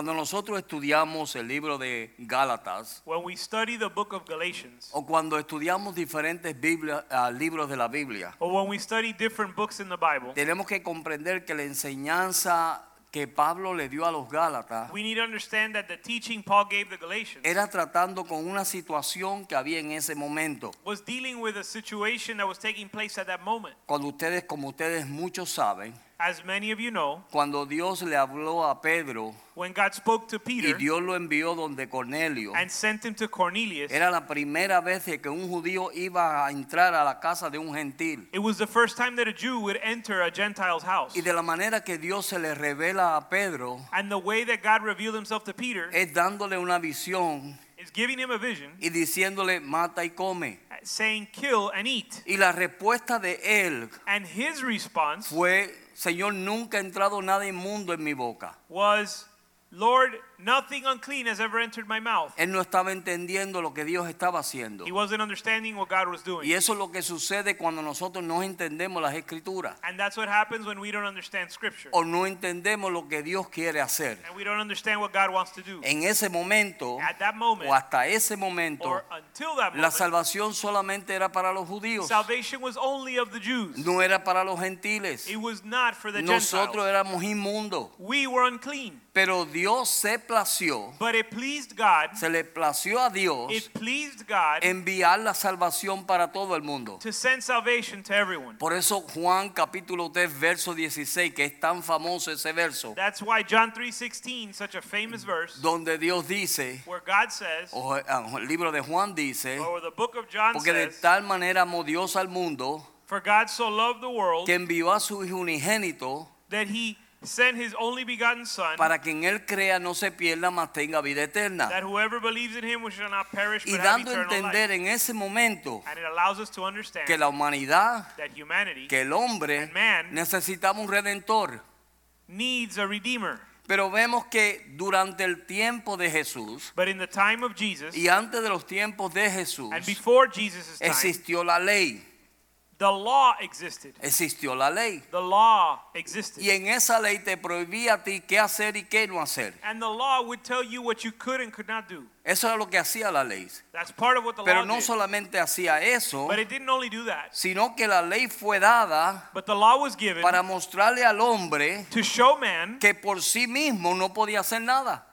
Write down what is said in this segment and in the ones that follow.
Cuando nosotros estudiamos el libro de Gálatas When we study the book of Galatians, o cuando estudiamos diferentes Biblia- ah, libros de la Biblia, or when we study different books in the Bible, tenemos que comprender que la enseñanza que Pablo le dio a los Gálatas we need to understand that the teaching Paul gave the Galatians era tratando con una situación que había en ese momento. was dealing with a situation that was taking place at that moment. Cuando ustedes, como ustedes muchos saben, As many of you know, cuando Dios le habló a Pedro when God spoke to y Peter Dios lo envió donde Cornelio, and sent him to Cornelius, era la primera vez que un judío iba a entrar a la casa de un gentil. it was the first time that a Jew would enter a Gentile's house. Y de la manera que Dios se le revela a Pedro And the way that God revealed himself to Peter es dándole una visión is giving him a vision, y diciéndole mata y come. saying, Kill and eat. Y la respuesta de él And his response fue, Señor, nunca ha entrado nada inmundo en mi boca. was, Lord, nothing unclean has ever entered my mouth. Él no estaba entendiendo lo que Dios estaba haciendo. He wasn't understanding what God was doing. Y eso es lo que sucede cuando nosotros no entendemos las escrituras And that's what happens when we don't understand Scripture. o no entendemos lo que Dios quiere hacer. And we don't understand what God wants to do. En ese momento At that moment, o hasta ese momento, or until that la moment, salvación solamente era para los judíos, salvation was only of the Jews. no era para los gentiles. It was not for the Nosotros Gentiles. éramos inmundos. We were unclean. Pero Dios se plació, But it pleased God, se le plació a Dios it pleased God enviar la salvación para todo el mundo. to send salvation to everyone. Por eso Juan capítulo 3 verso 16, que es tan famoso ese verso, That's why John 3:16, such a famous verse, donde Dios dice, where God says, o ah, el libro de Juan dice, or the book of John porque de tal manera amó Dios al mundo, for God so loved the world que envió a su Hijo unigénito, that he sent his only begotten son para que en él crea no se pierda, mas tenga vida eterna. that whoever believes in him shall not perish Y but have dando a entender life. en ese momento And it allows us to understand que la humanidad, that humanity que el hombre man necesitaba un redentor. needs a redeemer. Pero vemos que durante el tiempo de Jesús But in the time of Jesus y antes de los tiempos de Jesús and before Jesus' time, existió la ley, the law existed. existió la ley. The law existed. Y en esa ley te prohibía a ti qué hacer y qué no hacer. And the law would tell you what you could and could not do. Eso era lo que hacía la ley. That's part of what the Pero no solamente hacía eso, sino que la ley fue dada para mostrarle al hombre to show man que por sí mismo no podía hacer nada.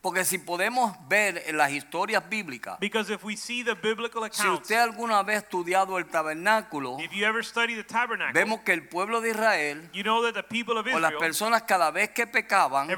Porque si podemos ver en las historias bíblicas, Because if we see the biblical si usted alguna vez ha estudiado el tabernáculo, if you ever study the tabernacle, vemos que el pueblo de Israel o las Israel, personas cada vez que pecaban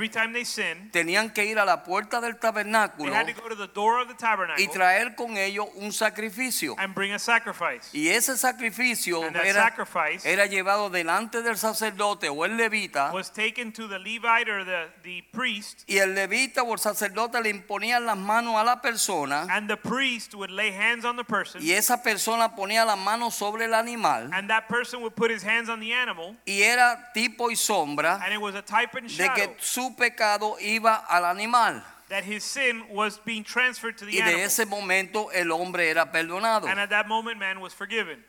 tenían que ir a la puerta del they tabernáculo had to go to the door of the y traer con ellos un sacrificio. and bring a sacrifice. Y ese sacrificio And that era, sacrifice era llevado delante del sacerdote o el levita. was taken to the Levite or the, the priest, y el levita o el sacerdote le imponían las manos a la persona and the priest would lay hands on the person, y esa persona ponía las manos sobre el animal. And that person would put his hands on the animal, y era tipo y sombra and it was a type and de shadow. que su pecado iba al animal that his sin was being transferred to the y de animal. ese momento el hombre era perdonado. And at that moment, man was forgiven.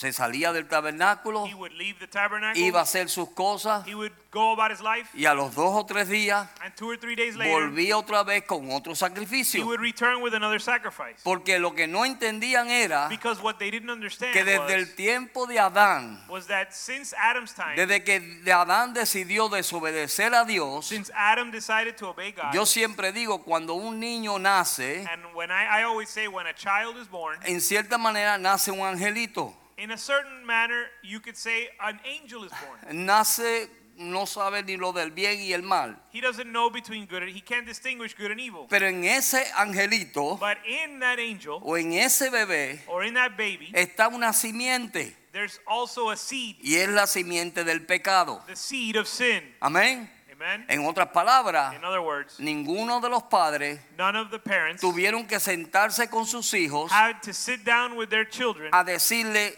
Se salía del tabernáculo, He would leave the tabernacle, iba a hacer sus cosas he would go about his life, y a los dos o tres días and two or three days later, volvía otra vez con otro he sacrificio. would return with another sacrifice. Porque lo que no entendían era Because what they didn't understand que desde was, el tiempo de Adán, was that since Adam's time, desde que Adán decidió desobedecer a Dios, since Adam decided to obey God, yo siempre digo, cuando un niño nace, and when I, I always say when a child is born, en cierta manera nace un angelito. In a certain manner, you could say an angel is born. Nace, no sabe ni lo del bien y el mal. He doesn't know between good and he can't distinguish good and evil. Pero en ese angelito But in that angel o en ese bebé or in that baby, está una simiente there's also a seed, y es la simiente del pecado. the seed of sin. Amén. Amen. En otras palabras, In other words, ninguno de los padres none of the parents tuvieron que sentarse con sus hijos had to sit down with their children a decirle,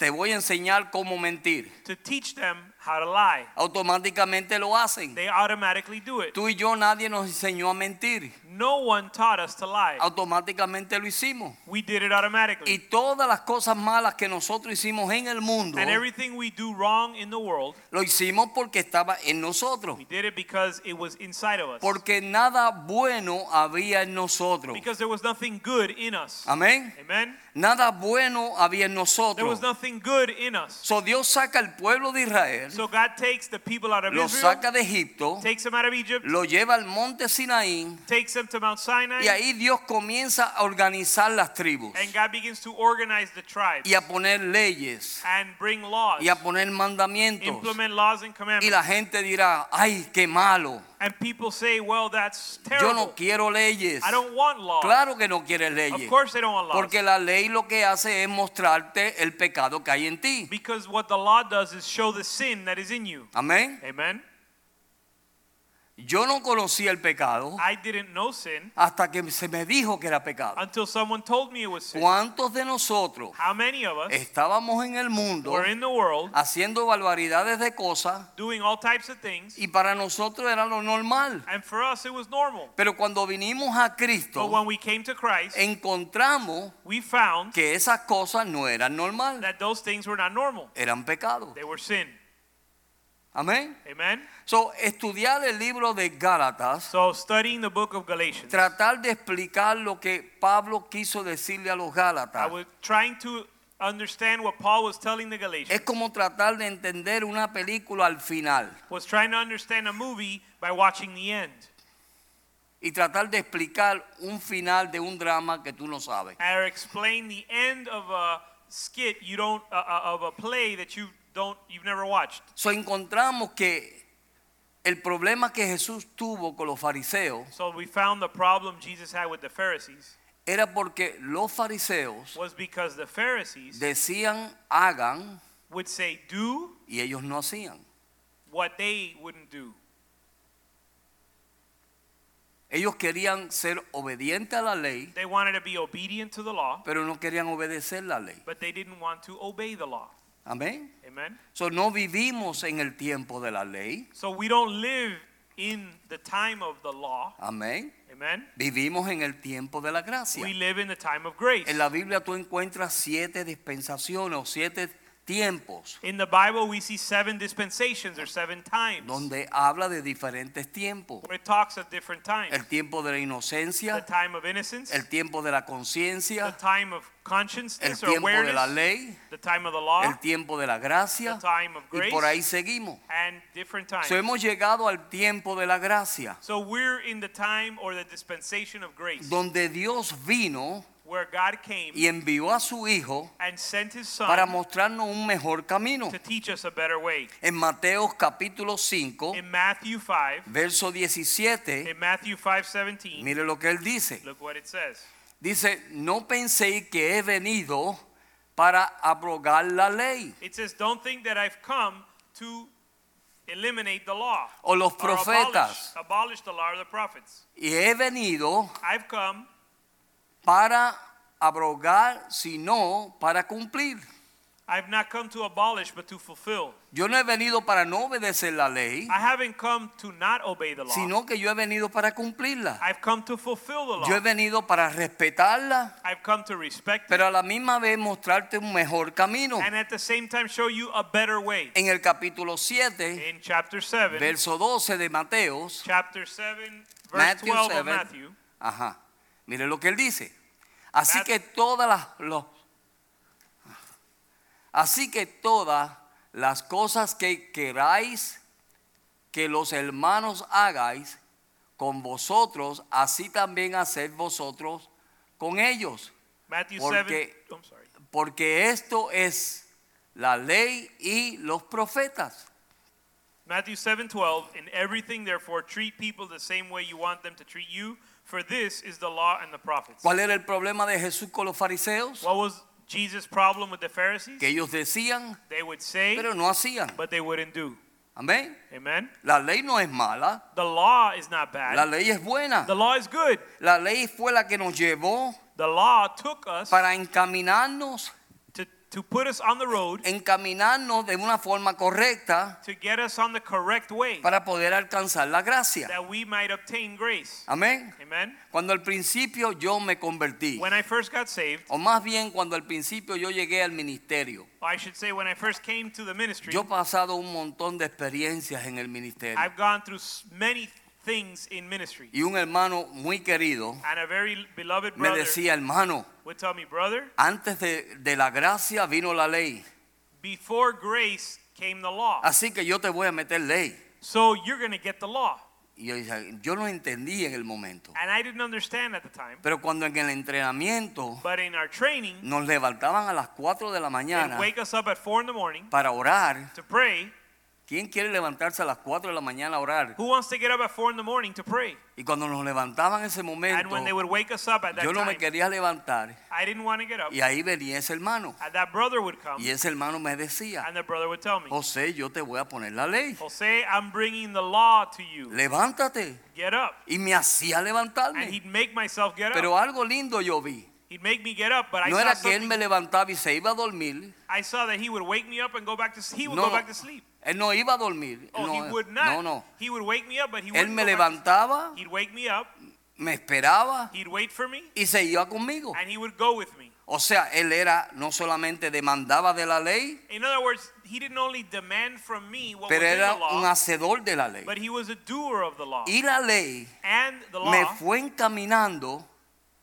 te voy a enseñar cómo mentir. to teach them how to lie. Automáticamente lo hacen. They automatically do it. Tú y yo nadie nos enseñó a mentir. No one taught us to lie. Automáticamente lo hicimos. We did it Y automatically. todas las cosas malas que nosotros hicimos en el mundo, And everything we do wrong in the world, lo hicimos porque estaba en nosotros. we did it because it was inside of us. Porque nada bueno había en nosotros. Because there was nothing good in us. Amén. Amen. Nada bueno había en There was nosotros. nothing good in us. So Dios saca al pueblo de Israel, So God takes the people out of lo Israel, saca de Egipto, takes them out of Egypt, lo lleva al monte Sinaí takes them to Mount Sinai, y ahí Dios comienza a organizar las tribus and God begins to organize the tribes y a poner leyes and bring laws, y a poner mandamientos. implement laws and Y commandments. la gente dirá, ay, qué malo. And people say, well, that's Yo terrible. no quiero leyes. I don't want laws. Claro que no quieres Of leyes. course they don't want laws. Porque la ley lo que hace es mostrarte el pecado que hay en ti. because what the law does is show the sin that is in you. Amén. Amen. Yo no conocía el pecado I didn't know sin hasta que se me dijo que era pecado. until someone told me it was sin. ¿Cuántos de nosotros How many of us estábamos en el mundo were in the world haciendo barbaridades de cosas doing all types of things, y para nosotros era lo normal? and for us it was normal. Pero cuando vinimos a But Cristo, when we came to Christ, encontramos we found que esas cosas no eran normales, that those things were not normal. eran pecados. They were sin. Amén. Amen. So, estudiar el libro de Gálatas, So studying the book of Galatians, tratar de explicar lo que Pablo quiso decirle a los I Gálatas, was trying to understand what Paul was telling the Galatians. es como tratar de entender una película al final Was trying to understand a movie by watching the end. y tratar de explicar un final de un drama que tú no sabes. or explain the end of a skit you don't uh, of a play that you don't you've never watched. So, encontramos que el problema que Jesús tuvo con los fariseos So we found the problem Jesus had with the Pharisees era porque los fariseos was because the Pharisees decían hagan would say do y ellos no hacían. what they wouldn't do. Ellos querían ser obedientes a la ley, They wanted to be obedient to the law, pero no querían obedecer la ley. but they didn't want to obey the law. Amén. Amen. So, no vivimos en el tiempo de la ley. So we don't live in the time of the law. Amén. Amen. Vivimos en el tiempo de la gracia. We live in the time of grace. En la Biblia tú encuentras siete dispensaciones o siete tiempos In the Bible we see seven dispensations or seven times donde habla de diferentes tiempos. where it talks of different times. El tiempo de la the inocencia, time of innocence, el tiempo de la the conciencia, time of el consciousness or tiempo de la ley, the time of the law, el tiempo de la the gracia time of y grace, por ahí seguimos. and different times. So, hemos llegado al tiempo de la gracia, so we're in the time or the dispensation of grace donde Dios vino where God came y envió a su Hijo and sent his son para mostrarnos un mejor camino. to teach us a better way. En Mateo capítulo 5, In Matthew 5, verso 17, in Matthew 5:17, mire lo que él dice. look what it says. Dice, no penséis que he venido para abrogar la ley It says, "Don't think that I've come to eliminate the law o los or profetas. abolish, abolish the law of the prophets. Y he venido I've come para abrogar, sino para cumplir. I've not come to abolish but to fulfill. Yo no he venido para no obedecer la ley, I haven't come to not obey the law. sino que yo he venido para cumplirla. I've come to fulfill the law. Yo he venido para respetarla, I've come to respect pero a la misma vez mostrarte un mejor camino. and at the same time show you a better way. En el capítulo 7, In chapter 7, verso 12 de Mateos, chapter 7, verse Matthew 12 of 7. Matthew, Ajá. Mire lo que él dice. Así que todas las los- Así que todas las cosas que queráis que los hermanos hagáis con vosotros, así también haced vosotros con ellos, Matthew Porque- 7, I'm sorry. porque esto es la ley y los profetas. Matthew 7:12 In everything therefore treat people the same way you want them to treat you for this is the law and the prophets. ¿Cuál era el problema de Jesús con los fariseos? What was Jesus' problem with the Pharisees? Que ellos decían, They would say pero no hacían. but they wouldn't do. Amén. Amen. La ley no es mala, The law is not bad. la ley es buena. The law is good. La ley fue la que nos llevó The law took us para encaminarnos, to, put us on the road encaminarnos de una forma correcta to get us on the correct way para poder alcanzar la gracia. that we might obtain grace. Amén. Amen. Cuando al principio yo me convertí, When I first got saved, o más bien cuando al principio yo llegué al ministerio, I should say when I first came to the ministry, yo he pasado un montón de experiencias en el ministerio. I've gone through many things in ministry. Y un hermano muy querido And a very beloved me brother decía, hermano, would tell me, brother, antes de, de la gracia vino la ley. before grace came the law. Así que yo te voy a meter ley. So you're going to get the law. Y yo, no entendí en el momento. And I didn't understand at the time. Pero cuando en el entrenamiento But in our training, nos levantaban a las 4 de la mañana wake us up at 4 in the morning para orar. to pray. ¿Quién quiere levantarse a las 4 de la mañana a orar? Who wants to get up at 4 in the morning to pray? Y cuando nos levantaban en ese And momento, when they would wake us up at that yo no me time, quería levantar. I didn't want to get up. Y ahí venía ese hermano. And that brother would come, Y ese hermano me decía, and the brother would tell me, José, yo te voy a poner la ley. Jose, I'm bringing the law to you. Levántate. Get up. Y me hacía And levantarme. he'd make myself get up. Pero algo lindo yo vi. He'd make me get up, but I No saw era que él me levantaba y se iba a dormir. I saw that he would wake me up and go back to he would No, go back to sleep. Él no iba a dormir. Oh, no, he would not. no, no. He would wake me up, but he Él me go back to- levantaba, He'd wake me up. me esperaba He'd wait for me, y se iba conmigo. and he would go with me. O sea, él era no solamente demandaba de la ley, In other words, he didn't only demand from me what pero was in era the un law, hacedor de la ley. but he was a doer of the law. Y la ley And the me law fue encaminando,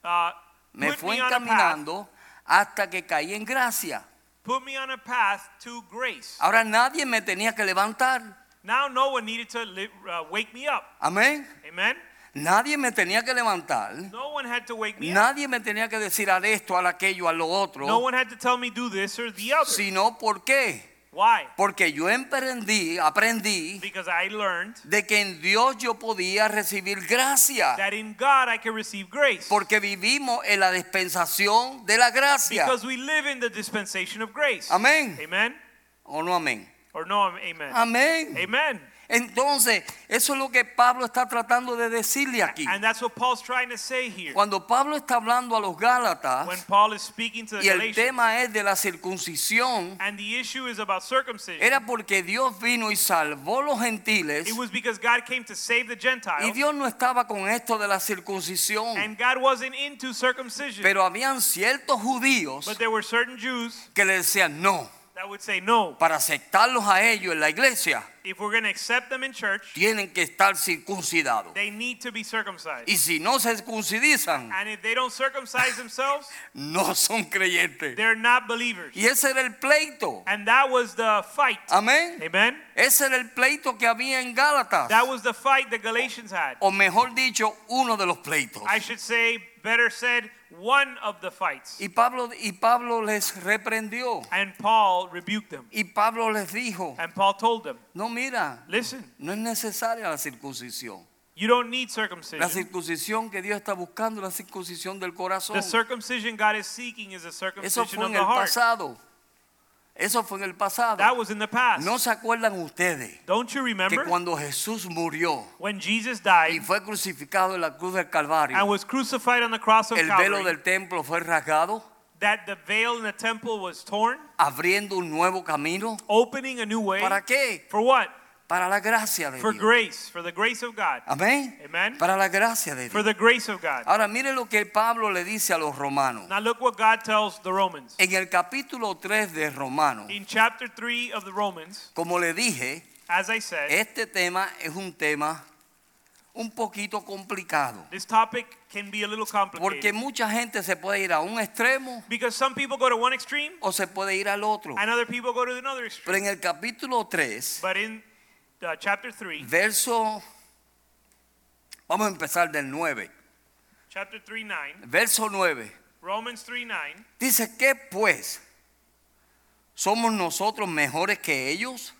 uh, me put fue me encaminando hasta que caí en gracia. put me on a path to grace. Ahora nadie me tenía que levantar. Now no one needed to uh, wake me up. Amén. Amen. Nadie me tenía que levantar. No one had to wake me up. Nadie me tenía que decir al esto, al aquello, a lo otro. No one had to tell me do this or the other. Sino por qué. Why? Porque yo emprendí, aprendí Because I learned de que en Dios yo podía recibir gracia. that in God I can receive grace. Porque vivimos en la dispensación de la gracia. Because we live in the dispensation of grace. Amén. Amen. ¿O no amén? Or no, amen. Amén. Amen. Entonces, eso es lo que Pablo está tratando de decirle aquí. And that's what Paul's trying to say here. Cuando Pablo está hablando a los Gálatas When Paul is speaking to the y el Galatians, tema es de la circuncisión, and the issue is about circumcision, era porque Dios vino y salvó los gentiles it was because God came to save the y Gentiles, Dios no estaba con esto de la circuncisión. and God wasn't into circumcision. Pero habían ciertos judíos But there were certain Jews que le decían no. That would say, no, Para aceptarlos a ellos en la iglesia, if we're going to accept them in church, tienen que estar circuncidados. they need to be circumcised. Y si no se circuncidizan, And if they don't circumcise themselves, no son creyentes. they're not believers. Y ese era el pleito. And that was the fight. Amén. Amen. Ese era el pleito que había en Gálatas. That was the fight the Galatians had. O mejor dicho, uno de los pleitos. I should say, better said, one of the fights. Y Pablo, y Pablo les reprendió. And Paul rebuked them. Y Pablo les dijo, And Paul told them, no mira, listen, no es necesaria la circuncisión. you don't need La circumcision. circuncisión que Dios está buscando la circuncisión del corazón. The circumcision God is seeking is a Eso circumcision fue of the el heart. pasado. Eso fue en el pasado. That was in the past. ¿No se acuerdan ustedes Don't you que remember cuando Jesús murió when Jesus y died fue crucificado en la cruz del Calvario, and was crucified on the cross of el velo Calvary? del templo fue rasgado, That the veil in the temple was torn, abriendo un nuevo camino? opening a new way. ¿Para qué? For what? Para la gracia de For Dios. grace, for the grace of God. Amén. Amen. Para la gracia de For Dios. the grace of God. Ahora mire lo que Pablo le dice a los romanos. Now look what God tells the Romans. En el capítulo 3 de Romanos, In chapter 3 of the Romans, como le dije, as I said, este tema es un tema un poquito complicado. this topic can be a little Porque complicated. mucha gente se puede ir a un extremo Because some people go to one extreme o se puede ir al otro. and other people go to another Pero extreme. en el capítulo 3, But in uh, chapter 3, verso, vamos a empezar del 9. chapter 3 9, Verso 9. Romans 3 9, Dice que pues somos nosotros mejores que ellos.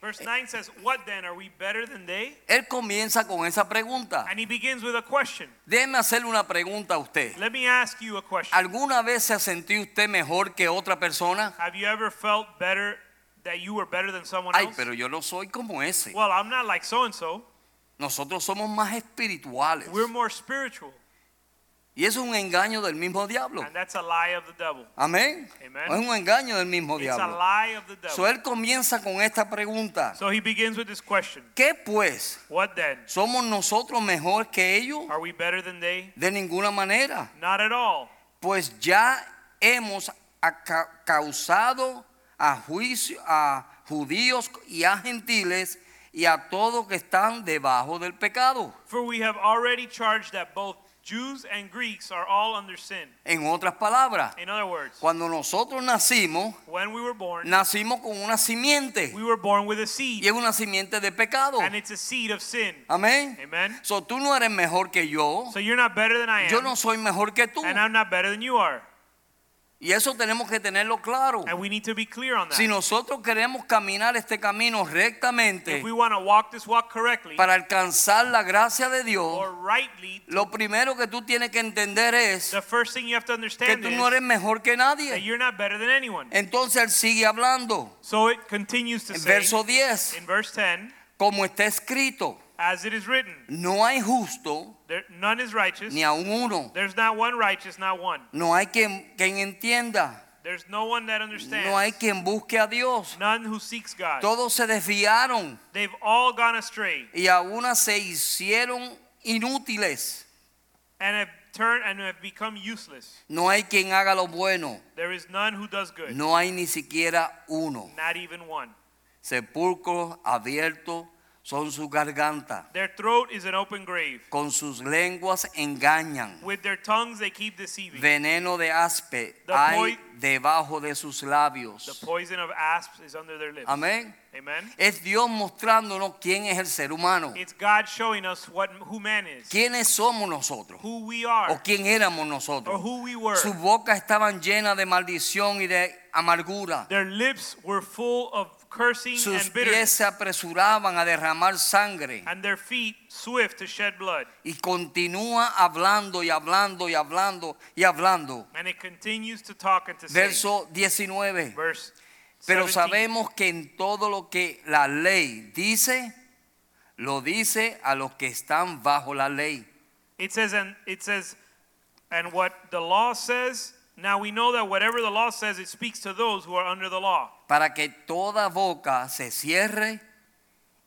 verse 9 says, What then? Are we better than they? Él comienza con esa pregunta. And he begins with a question. Déjeme hacerle una pregunta a usted. Let me ask you a question. ¿Alguna vez se ha sentido usted mejor que otra persona? Have you ever felt better that you were better than someone Ay, else? pero yo no soy como ese. Well, I'm not like so and so. Nosotros somos más espirituales. We're more spiritual. Y eso es un engaño del mismo diablo. And that's a lie of the devil. Amén. Amen. Es un engaño del mismo It's a diablo. lie of the So devil. él comienza con esta pregunta. So he begins with this question ¿Qué pues? What then? ¿Somos nosotros mejor que ellos? Are we better than they? De ninguna manera. Not at all. Pues ya hemos causado a juicio a judíos y a gentiles y a todos que están debajo del pecado. For we have already charged that both Jews and Greeks are all under sin. En otras palabras, In other words, cuando nosotros nacimos, when we were born, nacimos con una simiente we were born with a y seed, es una simiente de pecado. and it's a seed of sin. Amén. Amen. So tú no eres mejor que yo. So you're not better than I Yo am, no soy mejor que tú. and I'm not better than you are. Y eso tenemos que tenerlo claro. And we need to be clear on that. Si nosotros queremos caminar este camino rectamente If we want to walk this walk correctly para alcanzar la gracia de Dios, rightly, lo primero que tú tienes que entender es the first thing you have to que tú no eres mejor que nadie. you're not better than anyone. Entonces él sigue hablando. So it continues to En say verso 10, in verse 10, como está escrito, as it is written, no hay justo there, none is righteous. ni a uno. There's not one righteous, not one. No hay quien, quien entienda. There's no one that understands. No hay quien busque a Dios. None who seeks God. Todos se desviaron They've all gone astray y aún se hicieron inútiles. and have turned and have become useless. No hay quien haga lo bueno. There is none who does good, No hay ni siquiera uno. not even one. Sepulcros abiertos son sus gargantas. Their throat is an open grave. Con sus lenguas engañan. With their tongues they keep deceiving. Veneno de aspe The hay debajo de sus The labios. poison of asps is under their lips. Amén. Amen. Es Dios mostrándonos quién es el ser humano. It's God showing us what who man is, ¿Quiénes somos nosotros? who we ¿O are, quién éramos or nosotros? who we were. Sus bocas estaban llenas de maldición y de amargura. Their lips were full of cursing Sus and pies bitterness, se apresuraban a derramar sangre. and their feet swift to shed blood. Y continúa hablando y hablando y hablando y hablando. And it continues to talk and to say. Verso 19. Verse Pero 17. sabemos que en todo lo que la ley dice, lo dice a los que están bajo la ley. It says, and it says, and what the law says. Now we know that whatever the law says, it speaks to those who are under the law. Para que toda boca se cierre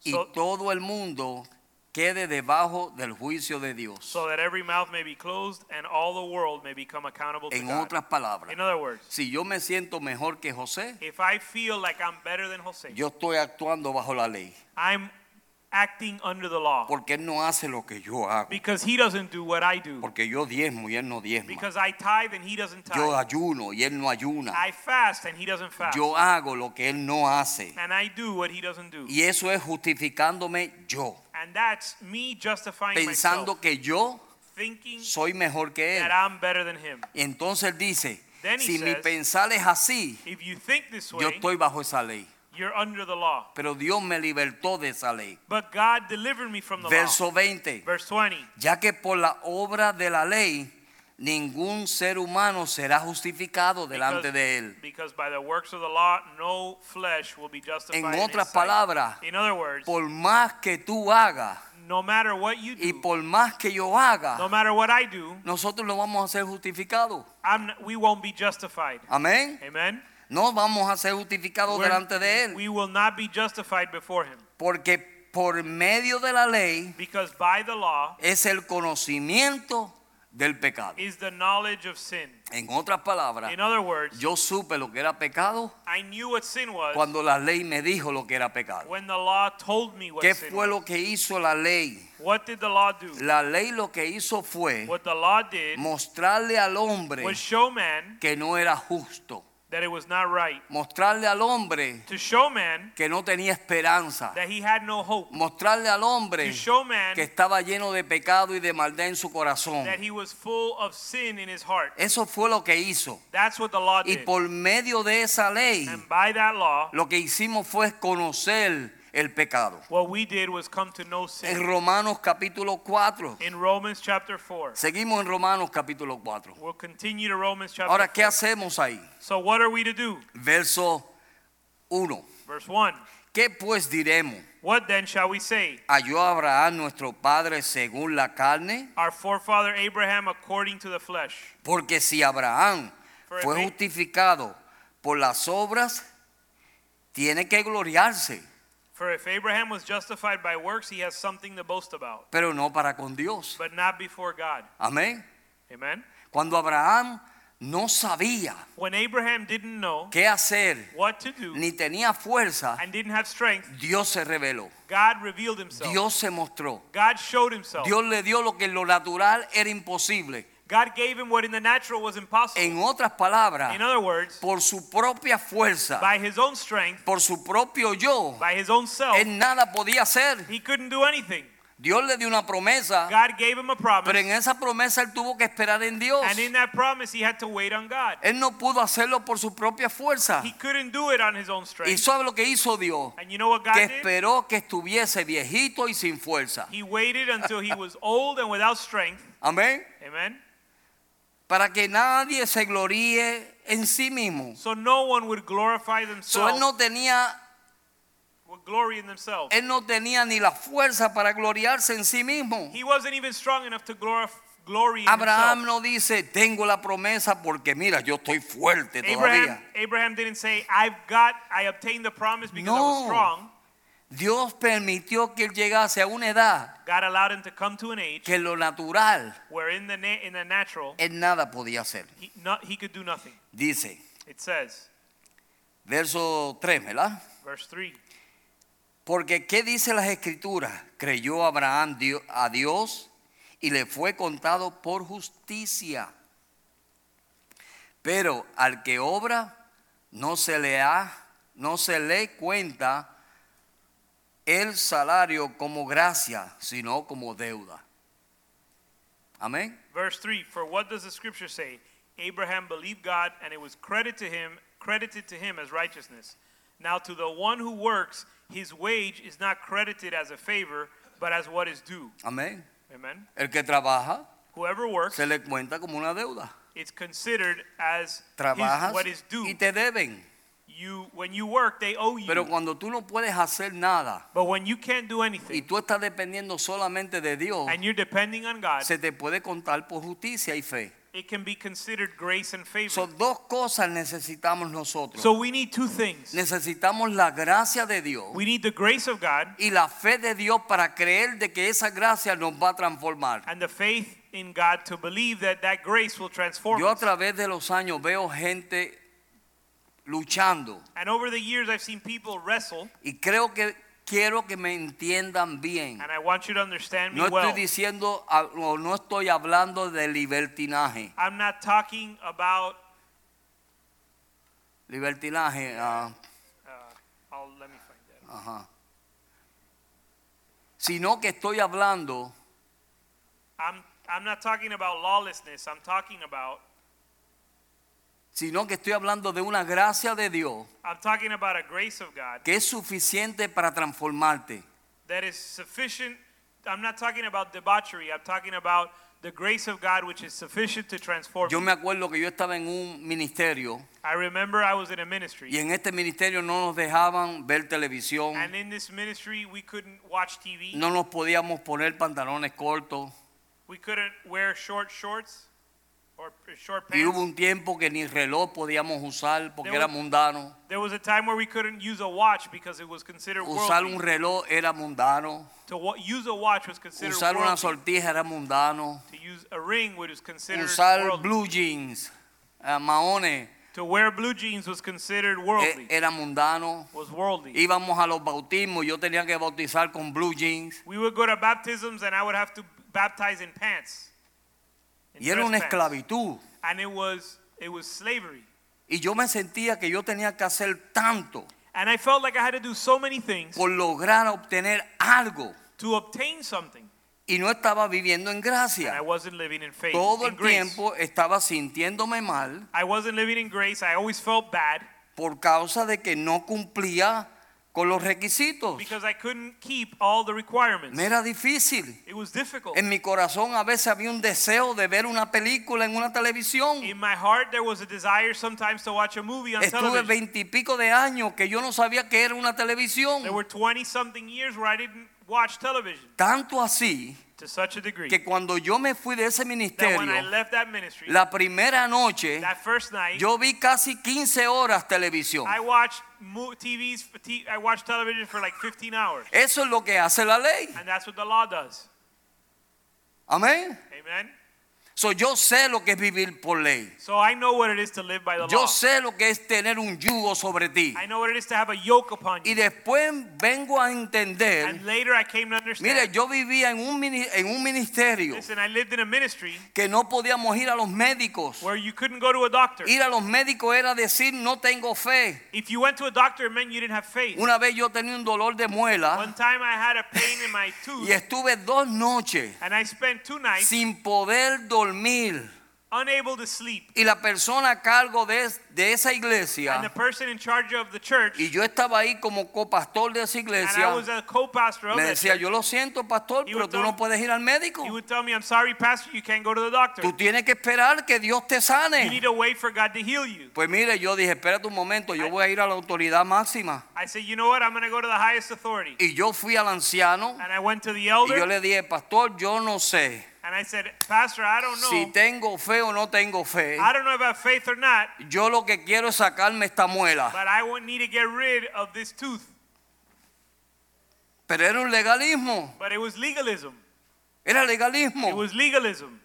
y So- todo el mundo quede debajo del juicio de Dios. so that every mouth may be closed and all the world may become accountable to En God. otras palabras, In other words, si yo me siento mejor que José, if I feel like I'm better than Jose, yo estoy actuando bajo la ley. I'm acting under the law Porque Él no hace lo que yo hago. because he doesn't do what I do. Porque yo diezmo y Él no diezma. Because I tithe and he doesn't Yo tithe. ayuno y Él no ayuna. I fast and he doesn't fast. Yo hago lo que Él no hace. And I do what he doesn't do. Y eso es justificándome yo. And that's me justifying Pensando myself, que yo thinking soy mejor que Él. that I'm better than him. Y entonces dice, Then he si mi pensar es así, If you think this yo way, estoy bajo esa ley. You're under the law. Pero Dios me libertó de esa ley. But God delivered me from the law. Verso 20. Verse 20. Ya que por la obra de la ley, ningún ser humano será justificado delante Because, de Él. because by the works of the law, no flesh will be justified. En otras palabras, in other words, por más que tú hagas no matter what you y do, por más que yo haga, no matter what I do, nosotros no vamos a ser justificados. I'm, n- we won't be justified. Amén. Amen. No vamos a ser justificados We're- delante de Él. we will not be justified before Him Porque por medio de la ley because by the law es el conocimiento del pecado. is the knowledge of sin. En otras palabras, In other words, yo supe lo que era pecado I knew what sin was cuando la ley me dijo lo que era pecado. when the law told me what ¿Qué sin fue was. lo que hizo la ley? What did the law do? La ley lo que hizo fue What the law did mostrarle al hombre was show man que no era justo. That it was not right. Mostrarle al hombre To show man que no tenía esperanza. that he had no hope. Mostrarle al hombre To show man que estaba lleno de pecado y de maldad en su corazón. that he was full of sin in his heart. Eso fue lo que hizo. That's what the law Y did. por medio de esa ley, And by that law, lo que hicimos fue conocer el pecado. what we did was come to know En sin. Romanos capítulo 4. In Romans chapter 4. Seguimos en Romanos capítulo 4. We'll continue to Romans chapter Ahora, ¿qué 4. hacemos ahí? So what are we to do? Verso 1. Verse 1 ¿Qué pues diremos? What then shall we say? ¿Halló Abraham nuestro padre según la carne? Our forefather Abraham according to the flesh. Porque si Abraham For fue if- justificado por las obras, tiene que gloriarse, For if Abraham was justified by works, he has something to boast about, pero no para con Dios. but not before God. Amén. Amen. Cuando Abraham no sabía When Abraham didn't know qué hacer, what to do ni tenía fuerza, and didn't have strength, Dios se reveló. God revealed himself. Dios se mostró. God showed himself. Dios le dio lo que en lo natural era imposible. God gave him what in the natural was impossible. En otras palabras, In other words, por su propia fuerza, by his own strength, por su propio yo, by his own self, él nada podía hacer. he couldn't do anything. Dios le dio una promesa, God gave him a promise, pero en esa promesa él tuvo que esperar en Dios. and in that promise, he had to wait on God. Él no pudo hacerlo por su propia fuerza. He couldn't do it on his own ¿Y strength. sabe lo que hizo Dios? And you know what God Que did? esperó que estuviese viejito y sin fuerza. He waited until he was old and without strength. Amén. Amen. Para que nadie se gloríe en sí mismo. So no one would glorify So, themselves, él no tenía would glory in themselves. él no tenía ni la fuerza para gloriarse en sí mismo. He wasn't even strong enough to glorify glory Abraham no dice, tengo la promesa porque mira, yo estoy fuerte Abraham, todavía. Abraham didn't say, I've got, I obtained the promise because I was No. strong. Dios permitió que él llegase a una edad God allowed him to come to an age que lo natural where in the, na- in the natural, él nada podía hacer. he, could do nothing. Dice, It says, verso 3, ¿verdad? verse 3, Porque ¿qué dice las escrituras? Creyó Abraham dio- a Dios y le fue contado por justicia. Pero al que obra no se le ha, no se le cuenta el salario como gracia, sino como deuda. Amén. verse 3, For what does the scripture say? Abraham believed God and it was credited to him, credited to him as righteousness. Now to the one who works, his wage is not credited as a favor, but as what is due. Amén. Amen. El que trabaja Whoever works, se le cuenta como una deuda. it's considered as his, what is due. y te deben. You, when you work, they owe you. Pero cuando tú no puedes hacer nada but when you can't do y anything tú estás dependiendo solamente de Dios, and you're depending on God, se te puede contar por justicia y fe. it can be considered grace and favor. Son dos cosas necesitamos nosotros. so we need two things. necesitamos la gracia de Dios We need the grace of God y la fe de Dios para creer de que esa gracia nos va a transformar. and the faith in God to believe that that grace will transform Yo a us. través de los años veo gente luchando And over the years, I've seen people wrestle, y creo que quiero que me entiendan bien. and I want you to understand me No well. estoy diciendo o no estoy hablando de libertinaje. I'm not talking about. Libertinaje, ah, Uh, I'll let me find that. ajá. Sino que estoy hablando I'm I'm not talking about lawlessness. I'm talking about. Sino que estoy hablando de una gracia de Dios I'm talking about a grace of God que es suficiente para transformarte. that is sufficient. I'm not talking about debauchery. I'm talking about the grace of God which is sufficient to transform. Yo me acuerdo que yo estaba en un ministerio I remember I was in a ministry, y en este ministerio no nos dejaban ver televisión, and in this ministry we couldn't watch TV. no nos podíamos poner pantalones cortos We couldn't wear short shorts or short y hubo un tiempo que ni reloj podíamos usar porque There era was- mundano. There was a time where we couldn't use a watch because it was considered Usar worldly. un reloj era mundano. To wa- use a watch was considered Usar una worldly. sortija era mundano. To use a ring was considered Usar worldly. blue jeans, eh, maones, To wear blue jeans was considered eh, worldly. era mundano. was worldly. Íbamos a los bautismos, yo tenía que bautizar con blue jeans. We would go to baptisms and I would have to baptize in pants. Y era una esclavitud. And it was it was slavery. Y yo me sentía que yo tenía que hacer tanto And I felt like I had to do so many things por lograr obtener algo. to obtain something. Y no estaba viviendo en And gracia. I wasn't living in faith. Todo in el grace. tiempo estaba sintiéndome mal I wasn't living in grace. I always felt bad por causa de que no cumplía con los requisitos. because I couldn't keep all the requirements. Me era difícil. It was difficult. En mi corazón a veces había un deseo de ver una película en una televisión. In my heart, there was a desire sometimes to watch a movie on Estuve veintipico de años que yo no sabía que era una televisión. There were 20 something years where I didn't watch television Tanto así to such a degree que cuando yo me fui de ese that when I ministerio, left that ministry, la primera noche that first night, yo vi casi 15 horas televisión. I watched TVs, I watched television for like 15 hours. Eso es lo que hace la ley. And that's what the law does. Amén. Amen. So, yo sé lo que es vivir por ley. So I know what it is to live by the Yo law. sé lo que es tener un yugo sobre ti. I know what it is to have a yoke upon Y you. después vengo a entender, And later I came to understand. mire, yo vivía en un, en un ministerio Listen, I lived in a ministry que no podíamos ir a los médicos. where you couldn't go to a doctor. Ir a los médicos era decir no tengo fe. If you went to a doctor, it meant you didn't have faith. Una vez yo tenía un dolor de One muela time I had a pain in my tooth, y estuve dos noches and I spent two nights sin poder dormir. unable to sleep. Y la persona a cargo de, es- de esa And the iglesia, person in charge of the church, y yo estaba ahí como copastor de esa and I iglesia, was a co-pastor of me decía, yo lo siento, pastor, He pero tú tell- no puedes ir al médico. he would tell me, I'm sorry, pastor, you can't go to the doctor. Tú tienes que esperar que Dios te You sane. need to wait for God to heal you. Pues mire, yo dije, espérate un momento, yo voy a ir a la autoridad máxima. I said, you know what? I'm going to go to the highest authority. Y yo fui al anciano And I went to the y elder, yo le dije, pastor, yo no sé and I said, Pastor, I don't know. si tengo fe o no tengo fe. I don't know have faith or not, Yo lo que quiero es sacarme esta muela. but I need to get rid of this tooth. Pero era un legalismo, But it was legalism. era It legalismo. was legalism.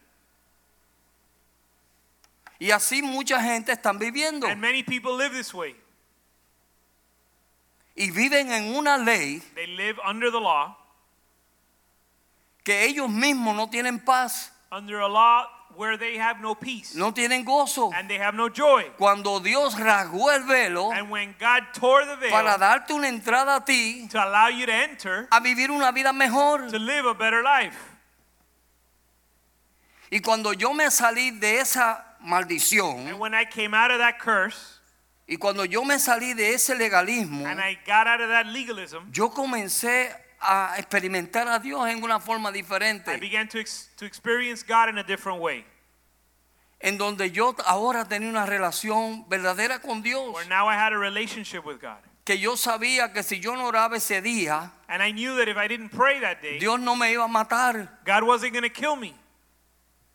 Y así mucha gente están viviendo. And many people live this way. Y viven en una ley They live under the law, que ellos mismos no tienen paz, under a law where they have no peace no tienen gozo. and they have no joy. Cuando Dios rasgó el velo And when God tore the veil para darte una entrada a ti to allow you to enter, a vivir una vida mejor. to live a better life. Y cuando yo me salí de esa And maldición when I came out of that curse y cuando yo me salí de ese legalismo, and I got out of that legalism, yo comencé a experimentar a Dios en una forma I diferente, began to, ex- to experience God in a different way. en donde yo ahora tenía una relación verdadera con Dios, Where now I had a relationship with God. que yo sabía que si yo no oraba ese día, And I knew that if I didn't pray that day, Dios no me iba a matar, God wasn't going to kill me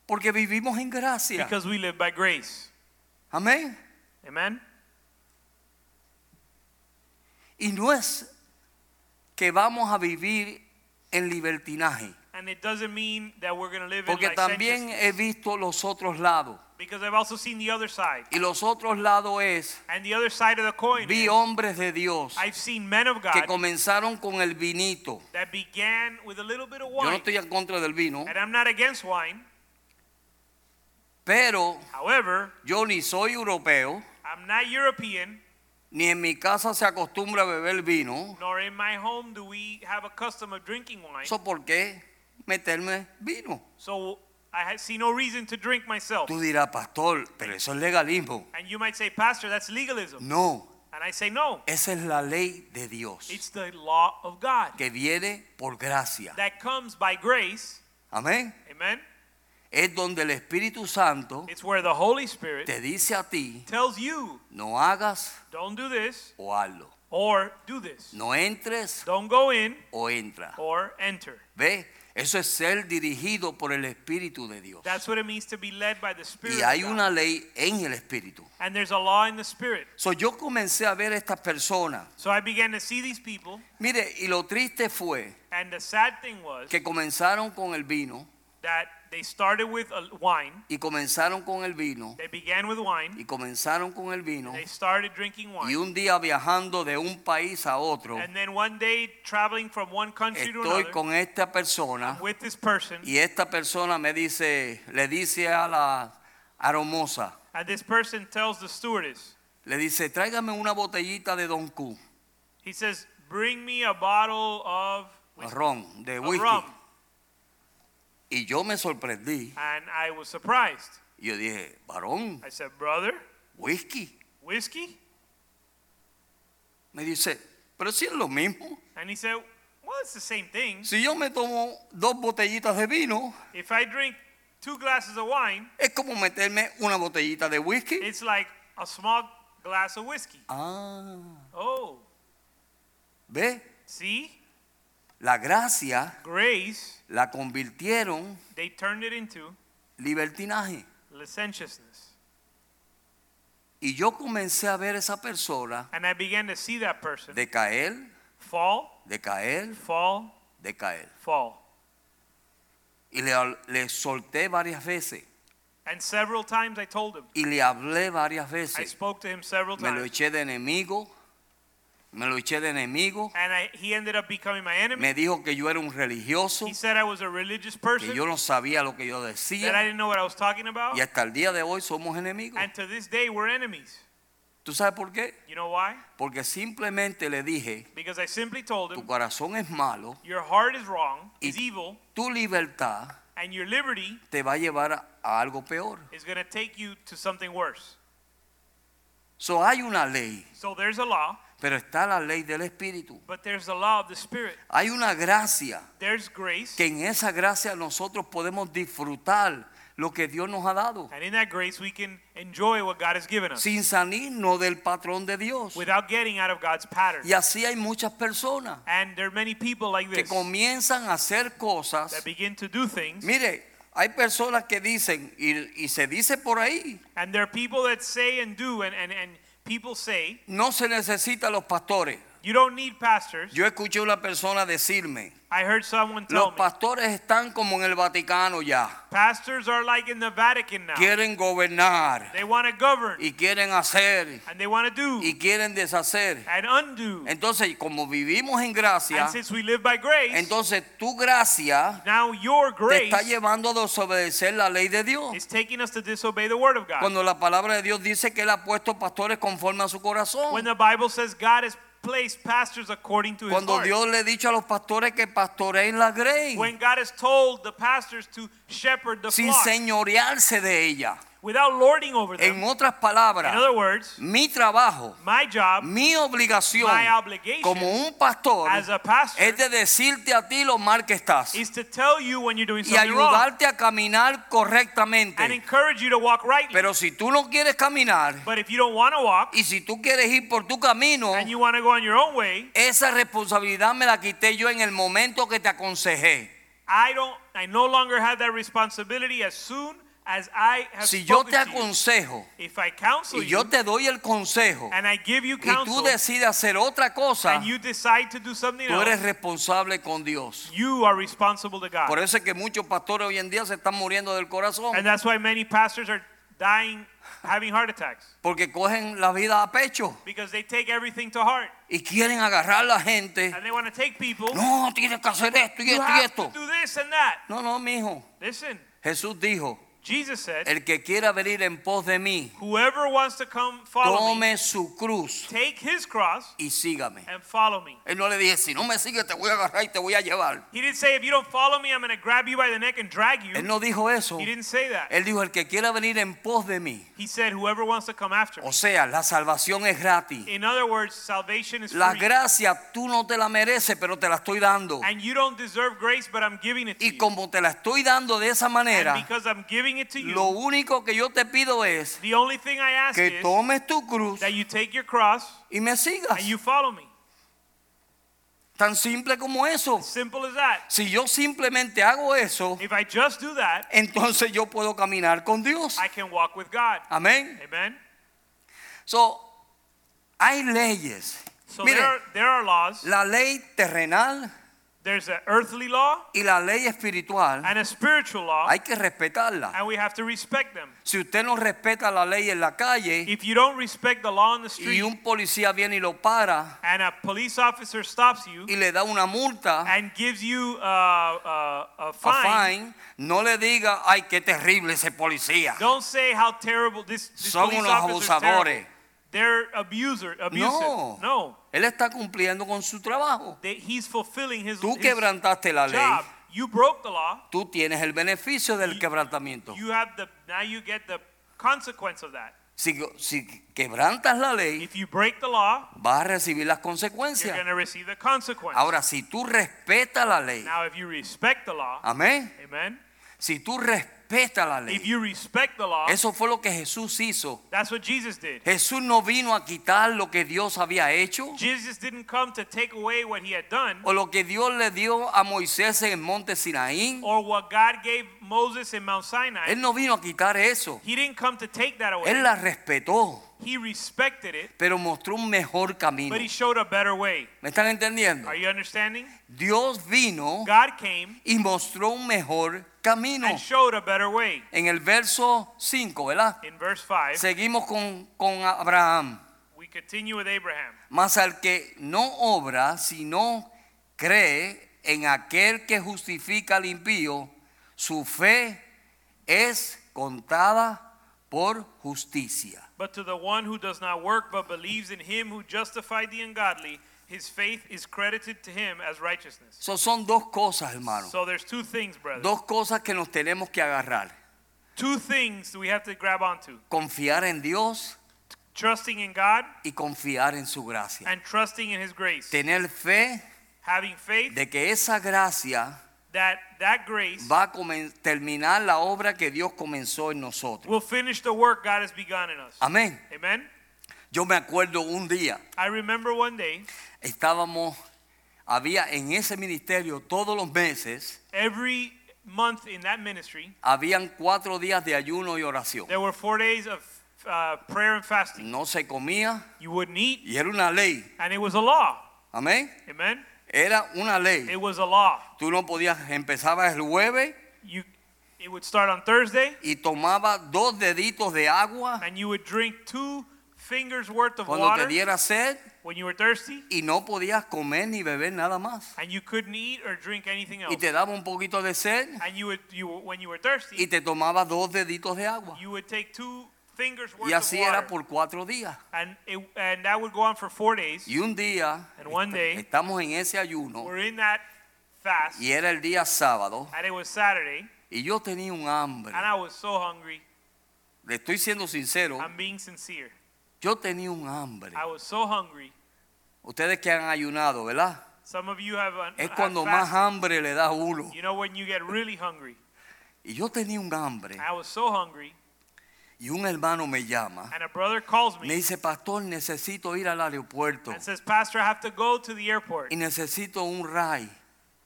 porque vivimos en gracia. because we live by grace. Amén. Amen? Y no es que vamos a vivir en libertinaje, And it doesn't mean that we're going to live porque in también he visto los otros lados. Because I've also seen the other side. Y los otros lados es, And the other side of the coin vi hombres de Dios I've seen men of que God comenzaron con el vinito. that began with a little bit of Yo no wine. estoy en contra del vino, And I'm not against wine. pero However, yo ni soy europeo, I'm not European, ni en mi casa se acostumbra a beber vino. nor in my home do we have a custom of drinking wine. ¿Eso por qué meterme vino? So I see no reason to drink myself. Tú dirás, pastor, pero eso es legalismo. And you might say, Pastor, that's legalism. No, And I say, no, esa es la ley de Dios, it's the law of God que viene por gracia. that comes by grace. Amén. Amen. Es donde el Espíritu Santo It's where the Holy Spirit te dice a ti, tells you, no hagas don't do this o hazlo. or do this. No entres Don't go in o entra. or enter. ¿Ve? Eso es ser dirigido por el Espíritu de Dios. That's what it means to be led by the Spirit. Y hay una ley en el Espíritu. And there's a law in the Spirit. So, yo comencé a ver estas personas. So I began to see these people, Mire, y lo triste fue and the sad thing was que comenzaron con el vino that they started with a wine. y comenzaron con el vino They began with wine. y comenzaron con el vino They started drinking y wine. un día viajando de un país a otro And then one day, traveling from one country to estoy another con esta persona with this person, y esta persona me dice, le dice a la aromosa, and this person tells the stewardess, le dice, tráigame una botellita de Don Q, he says, "Bring me a bottle of whiskey, ron, de whisky. rum." Y yo me sorprendí. And I was surprised. Yo dije, varón, I said, "Brother, whisky. whiskey?" Me dice, pero si es lo mismo. And he said, Well, it's the same thing. Si yo me tomo dos botellitas de vino, If I drink two glasses of wine, es como meterme una botellita de whisky. it's like a small glass of whiskey. Ah, Oh, ¿ve? see? La gracia Grace, la convirtieron they turned it into libertinaje. licentiousness. Y yo comencé a ver esa persona And I began to see that person decaer, fall, decaer, fall, decaer. fall. Y le, le solté varias veces. And several times I told him, Y le hablé varias I veces. spoke to him several Me lo times. eché de enemigo. Me lo eché de enemigo. And I, he ended up becoming my enemy. Me dijo que yo era un religioso. He said I was a religious Que person, yo no sabía lo que yo that I decía. didn't know what I was talking about. Y hasta el día de hoy somos enemigos. And to this day, we're enemies. ¿Tú sabes por qué? You know why? Porque simplemente le dije, Because I simply told tu him, corazón es malo, your heart is wrong, Y- is evil, tu libertad and your liberty te va a llevar a, a algo peor. is going to take you to something worse. So hay una ley, So there's a law, pero está la ley del Espíritu. but there's the law of the Spirit. Hay una gracia There's grace, que en esa gracia nosotros podemos disfrutar lo que Dios nos ha dado and in that grace, we can enjoy what God has given us sin salirnos del patrón de Dios. without getting out of God's pattern. Y así hay muchas personas And there are many people like que this comienzan a hacer cosas. that begin to do things, Mire, hay personas que dicen, y, y se dice por ahí, and there are people that say and do, and, and, and people say, no se necesitan los pastores. You don't need pastors. Yo escuché una persona decirme, I heard someone tell los me, pastores están como en el Vaticano ya. pastors are like in the Vatican now. Quieren gobernar They want to govern, y quieren hacer and they want to do, y quieren deshacer. and undo. Entonces, como vivimos en gracia, And since we live by grace, entonces tu gracia now your te grace está llevando a desobedecer la ley de Dios. is taking us to disobey the word of God. Cuando la palabra de Dios dice que Él ha puesto pastores conforme a su corazón. When the Bible says God has placed pastors according to his Cuando heart. Dios le ha dicho a los pastores que pastoreen la grey When God has told the pastors to shepherd the sin flock señorearse de ella. Without lording over them. En otras In palabras, other words, mi trabajo, my job mi obligación My obligation como un pastor as a pastor es de decirte a ti lo mal que estás is to tell you when you're doing y something wrong ayudarte a caminar and correctamente. encourage you to walk rightly. Pero si tú no quieres caminar but if you don't want to walk y si tú quieres ir por tu camino, and you want to go on your own way, esa responsabilidad me la quité yo en el momento que te aconsejé. I don't I no longer have that responsibility as soon Si yo te aconsejo y yo te doy el consejo y tú decides hacer otra cosa, and you decide to do something tú eres responsable con Dios. you are responsible to God. Por eso es que muchos pastores hoy en día se están muriendo del corazón And that's why many pastors are dying, having heart attacks, porque cogen la vida a pecho because they take everything to heart y quieren agarrar a la gente. and they want to take people. No, tienes que hacer esto y you esto y esto. to do this and that. No, no, mijo. Listen, Jesús dijo, Jesus said, el que quiera venir en pos de mí, whoever wants to come follow me, tome su cruz take his cross y sígame. and follow me. Él no le dije, si no me sigues te voy a agarrar y te voy a llevar. He didn't say, if you don't follow me, I'm going to grab you by the neck and drag you. Él no dijo eso. He didn't say that. Él dijo, el que quiera venir en pos de mí. He said, whoever wants to come after me. O sea, la salvación es gratis. In other words, salvation is La free. gracia tú no te la mereces, pero te la estoy dando. And you don't deserve grace, but I'm giving it to Y como te la estoy dando de esa And manera, because I'm giving it to you, lo único que yo te pido es the only thing I ask que tomes tu cruz that you take your cross y me sigas. and you follow me. Tan simple como eso. Simple as that. Si yo simplemente hago eso, If I just do that, entonces yo puedo caminar con Dios. I can walk with God. Amén. Amen. So, hay leyes. So Mire, there are, there are laws. la ley terrenal There's an earthly law y la ley espiritual and a spiritual law, hay que respetarla. and we have to respect them. Si usted no respeta la ley en la calle If you don't respect the law on the y street un policía viene y lo para and a police officer stops you y le da una multa, and gives you uh, uh, a a fine, fine, no le diga, ay, qué terrible ese policía. don't say how terrible this, this Son police unos officer is terrible. abusadores. They're abuser, abusive. No. No. Él está cumpliendo con su trabajo. They, he's fulfilling his, Tú quebrantaste la ley. job. You broke the law. Tú tienes el beneficio del quebrantamiento. You have the now you get the consequence of that. Si, si quebrantas la ley, If you break the law, vas a recibir las you're consecuencias. going to receive the consequence. Ahora, si tú respetas la ley, Now, if you respect the law, amén. amen. Si tú respetas la If ley, you respect the law, eso fue lo que Jesús hizo. that's what Jesus did. Jesús no vino a quitar lo que Dios había hecho Jesus didn't come to take away what he had done o lo que Dios le dio a Moisés en el monte Sinaí. or what God gave Moses in Mount Sinai. Él no vino a quitar eso. He didn't come to take that away. Él la respetó, He respected it, pero mostró un mejor camino. but he showed a better way. ¿Me están entendiendo? Are you understanding? Dios vino God came y mostró un mejor camino. and showed a better way. En el verso 5, ¿verdad? In verse 5, Seguimos con, con Abraham. we continue with Abraham. Mas al que no obra, sino cree en aquel que justifica al impío, su fe es contada por justicia. But to the one who does not work but believes in him who justified the ungodly, his faith is credited to him as righteousness. So, son dos cosas, hermano. So there's two things, brother. Dos cosas que nos tenemos que agarrar. Two things we have to grab onto. Confiar en Dios Trusting in God y confiar en su gracia. and trusting in his grace. Tener fe Having faith de que esa gracia that that grace va a terminar la obra que Dios comenzó en nosotros. will finish the work God has begun in us. Amén. Amen. Yo me acuerdo un día, I remember one day, estábamos, había en ese ministerio todos los meses, every month in that ministry, habían cuatro días de ayuno y oración. there were four days of uh, prayer and fasting. No se comía You wouldn't eat, y era una ley. and it was a law. Amén. Amen. Era una ley. It was a law. Tú no podías, empezabas el jueves You, it would start on Thursday, y tomaba dos deditos de agua and you would drink two fingers worth of cuando te water diera sed when you were thirsty, y no podías comer ni beber nada más. and you couldn't eat or drink anything Y else. te daba un poquito de sed And you would, you when you were y thirsty, te tomaba dos deditos de agua. you would take two fingers worth Y of así era por cuatro días. and it, and that would go on for four days. Y un día And one day, estamos en ese ayuno we're in that fast, y era el día sábado and it was Saturday, y yo tenía un hambre. and I was so hungry. Le estoy siendo sincero, I'm being sincere. yo tenía un hambre. I was so hungry. Ustedes que han ayunado, ¿verdad? Some of you have, uh, Es have cuando más hambre le da a uno. You know when you get really hungry. Y yo tenía un hambre I was so hungry, y un hermano me llama. and a brother calls Me me dice, pastor, necesito ir al aeropuerto and says, "Pastor, I have to go to the airport." y necesito un ray.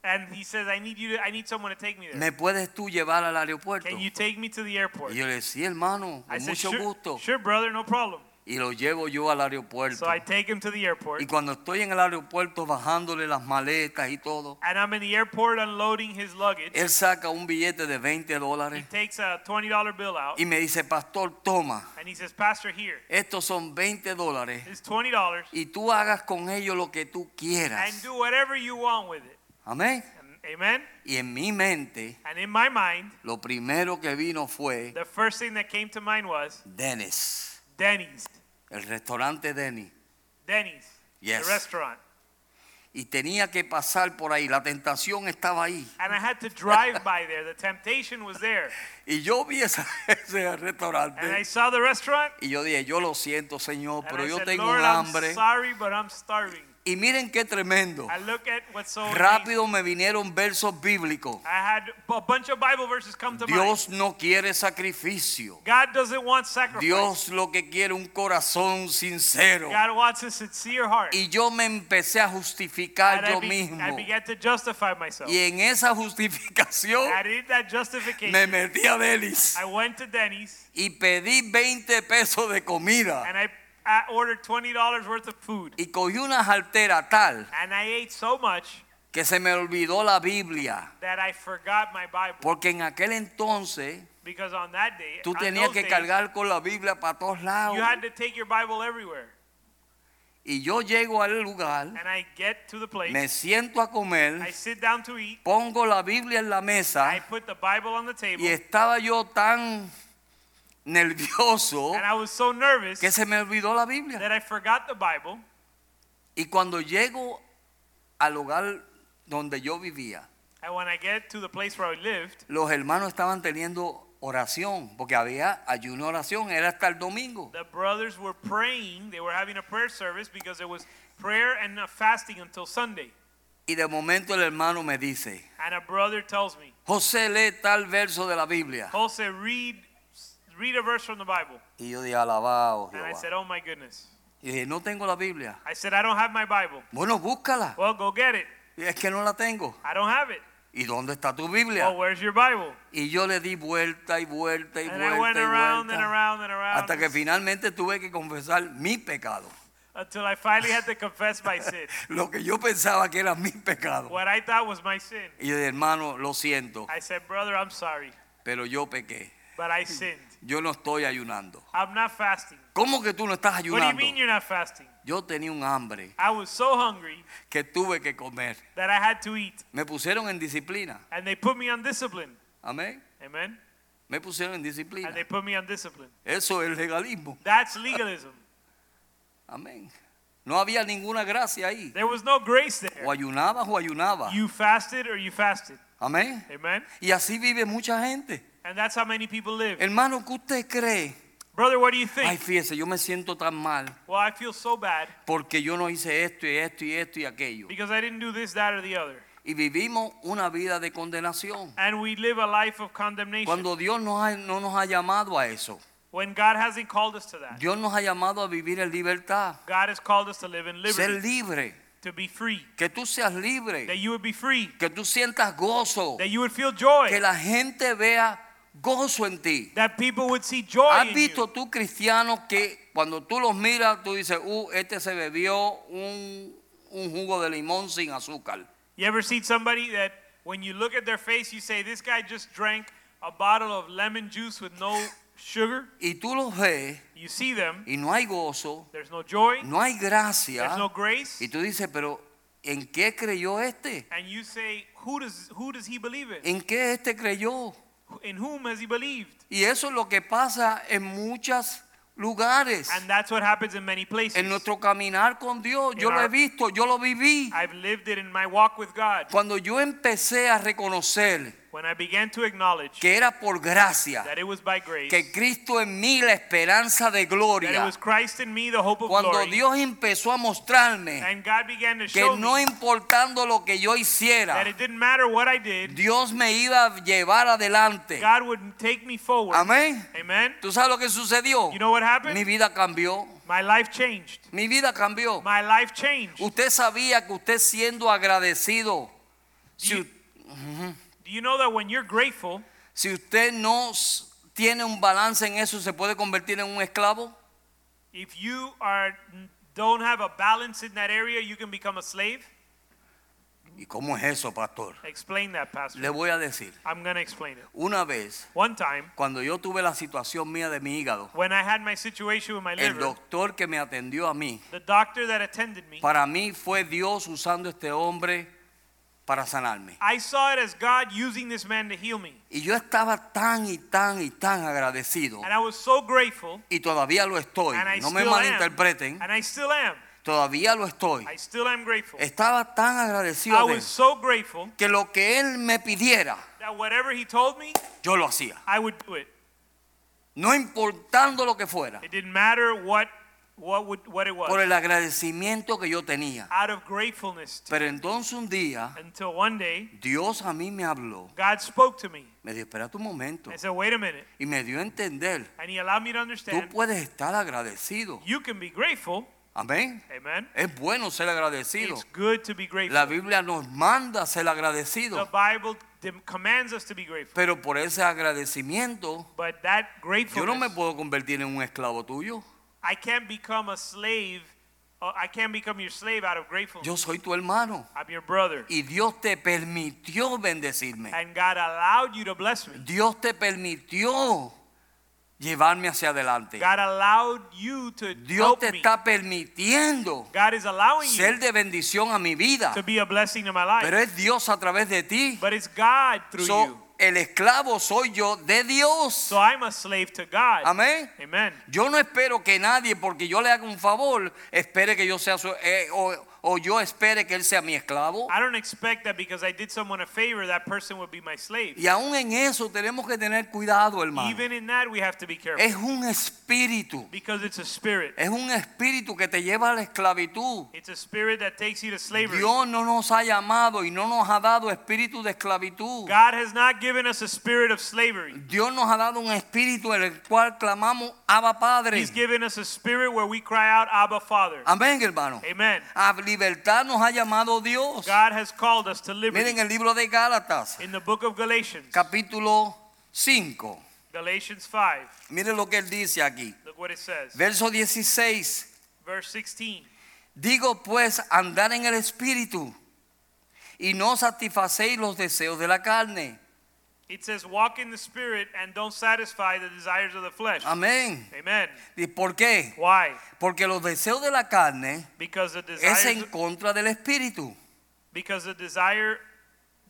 And he says, "I need you. To, I need someone to take me there. ¿Me puedes tú llevar al aeropuerto? Can you take me to the airport?" Y yo le decía, sí, hermano, I con said, mucho sure, gusto. sure, brother, no problem. Y lo llevo yo al aeropuerto. So I take him to the airport, Y cuando estoy en el aeropuerto bajándole las maletas y todo, and I'm in the airport unloading his luggage. él saca un billete de 20 He dólares takes a twenty dollar bill out, y me dice, pastor, toma, and he says, "Pastor, here, estos son 20 dólares it's twenty dollars, y tú hagas con ellos lo que tú and quieras. do whatever you want with it." Amén. And, amen. Y en mi mente, And in my mind, lo primero que vino fue the first thing that came to mind was Dennis, Denny's. el restaurante Dennis. Denny's, Yes. the restaurant. Y tenía que pasar por ahí, la tentación estaba ahí. And I had to drive by there. The temptation was there. Y yo vi ese, ese And I restaurante saw the restaurant. y yo dije, yo lo siento, Señor, And pero I yo said, tengo Lord, un I'm hambre. sorry, but I'm starving. Y miren qué tremendo. I look at what's so. Rápido me vinieron versos bíblicos. To mind. Dios no quiere sacrificio. God doesn't want sacrifice. Dios lo que quiere un corazón sincero. God wants a sincere heart. Y yo me empecé a justificar And I, yo be- mismo. I began to justify myself. Y en esa justificación me metí a Delis I went to Denny's y pedí 20 pesos de comida. and I, I ordered $20 worth of food. Y cogí una jartera tal And I ate so much que se me olvidó la Biblia. that I forgot my Bible. Porque en aquel entonces Because on that day, tú on tenías those que days, cargar con la Biblia para todos lados. you had to take your Bible everywhere. Y yo llego al lugar, And I get to the place, me siento a I comer, sit down to eat, pongo la Biblia en la I mesa put the Bible on the y table, estaba yo tan nervioso and I was so nervous que se me olvidó la Biblia. that I forgot the Bible. Y cuando llego al lugar donde yo vivía, And when I get to the place where I lived, los hermanos estaban teniendo oración, porque había ayuno oración, era hasta el domingo. The brothers were praying. They were having a prayer service because it was prayer and fasting until Sunday. Y de momento el hermano me dice, And a brother tells me, José lee tal verso de la Biblia. Jose, read, read a verse from the Bible. Y yo dije, alabado And I Jehová. said, oh my goodness. Y dije, no tengo la Biblia. I said, I don't have my Bible. Bueno, búscala. Well, go get it. Y es que no la tengo. I don't have it. ¿Y dónde está tu Biblia? Well, where's your Bible? Y yo le di vuelta y vuelta y And I went vuelta y around and vuelta. around and around Hasta que finalmente tuve que confesar mi pecado. until I finally had to confess my sin. Lo que yo pensaba que era mi pecado. What I thought was my sin. Y yo dije, hermano, lo siento, I said, brother, I'm sorry, pero yo pequé. but I sinned. Yo no estoy ayunando. I'm not fasting. ¿Cómo que tú no estás What do you ayunando? mean you're not fasting? Yo tenía un hambre I was so hungry que tuve que comer. that I had to eat. Me pusieron en disciplina. And they put me on discipline. Amén. Amen? Me pusieron en disciplina. And they put me on discipline. Eso es legalismo. That's legalism. Amén. No había ninguna gracia ahí. There was no grace there. O ayunabas o ayunabas. You fasted or you fasted. Amén. Amen? Y así vive mucha gente. And that's how many people live. Hermano, ¿qué usted cree? Brother, what do you Ay, think? fíjese, yo me siento tan mal Well, I feel so bad porque yo no hice esto y esto y esto y aquello. because I didn't do this, that, or the other. Y vivimos una vida de condenación. And we live a life of condemnation Cuando Dios nos ha- no nos ha llamado a eso. when God hasn't called us to that. Dios nos ha llamado a vivir en libertad. God has called us to live in Ser liberty, libre. to be free, Que tú seas that libre. you would be free, Que tú sientas gozo. that you would feel joy, Que la gente vea gozo en ti. that people would see joy ¿Has in visto you. tú cristianos que cuando tú los miras, tú dices, uh, este se bebió un, un jugo de limón sin azúcar? You ever see somebody that when you look at their face, you say, this guy just drank a bottle of lemon juice with no sugar? Y tú los ves You see them, y no hay gozo, there's no joy, no hay gracia. there's no grace, Y tú dices, pero ¿en qué creyó este? and you say, who does, who does he believe in? ¿En qué este creyó? In whom has he believed? Y eso es lo que pasa en muchos lugares. And that's what happens in many places. En nuestro caminar con Dios, yo In lo he our- visto, yo lo viví. I've lived it in my walk with God. Cuando yo empecé a reconocer When I began to acknowledge que era por gracia, that it was by grace, que Cristo en mí la esperanza de that it gloria. was Christ in me, the hope of Cuando glory, Dios empezó a mostrarme and God began to que show no me importando lo que yo hiciera, that it didn't matter what I did, Dios me iba a llevar adelante. God would take me forward. Amén. Amen. ¿Tú sabes lo que sucedió? You know what happened? Mi vida cambió. My life changed. Mi vida cambió. My life changed. Usted sabía que usted siendo agradecido, si, do you know that when you're grateful, si usted no tiene un balance en eso, se puede convertir en un esclavo? if you are don't have a balance in that area, you can become a slave? ¿Y cómo es eso, pastor? Explain that, Pastor. Le voy a decir. I'm going to explain it. Una vez, One time, cuando yo tuve la situación mía de mi hígado, when I had my situation with my el liver, doctor que me atendió a mí, the doctor that attended me, para mí fue Dios usando este hombre para sanarme. I saw it as God using this man to heal me. Y yo estaba tan y tan y tan agradecido, And I was so grateful, y todavía lo estoy, and I no me still am. malinterpreten, And I still am. todavía lo estoy. I still am grateful. Estaba tan I agradecido de él, was so grateful que lo que él me pidiera, that whatever he told me, yo lo hacía. I would do it. No importando lo que fuera, It didn't matter what what would what it was. por el agradecimiento que yo tenía. Out of gratefulness. to- Pero entonces un día, until one day, Dios a mí me habló. God spoke to me. Me dijo, espera un momento. I said, wait a minute. Y me dio a entender, And he allowed me to tú understand puedes estar agradecido. you can be grateful. Amén. Amen. Es bueno ser agradecido. It's good to be grateful. La Biblia nos manda a ser The agradecido. Bible dem- commands us to be grateful. Pero por ese agradecimiento, But that yo no me gratefulness, puedo convertir en un esclavo tuyo. I can't become a slave. uh, I can't become your slave out of gratefulness. Yo soy tu hermano. I'm your brother. Y Dios te permitió bendecirme. And God allowed you to bless me. Dios te permitió llevarme hacia adelante. God allowed you to Dios help te me. está permitiendo God is allowing ser you de bendición a mi vida. to be a blessing to my life. Pero es Dios a través de ti. But it's God through So, you. El esclavo soy yo de Dios. So I'm a slave to God. Amén. Amen. Yo no espero que nadie, porque yo le haga un favor, espere que yo sea su, eh, o, o yo espere que él sea mi esclavo. I don't expect that because I did someone a favor, that person would be my slave. Y aún en eso tenemos que tener cuidado, hermano. Even in that, we have to be careful Es un espíritu. because it's a spirit. Es un espíritu que te lleva a la esclavitud. It's a spirit that takes you to slavery. Dios no nos ha llamado y no nos ha dado espíritu de esclavitud. God has not given us a spirit of slavery. Dios nos ha dado un espíritu en el cual clamamos Abba Padre. He's given us a spirit where we cry out, Abba, Father. Amén, hermano. Amen. A libertad nos ha llamado Dios. God has called us to Miren liberty. el libro de Gálatas, In the book of Galatians, capítulo 5. Galatians 5, Miren lo que él dice aquí. look what it says. Verso 16. Verse 16. Digo pues andar en el espíritu y no satisfacéis los deseos de la carne. It says, Walk in the spirit and don't satisfy the desires of the flesh. Amén. Amen. ¿Y por qué? Why? Porque los deseos de la carne Because the es en desires, contra del espíritu. because the desire,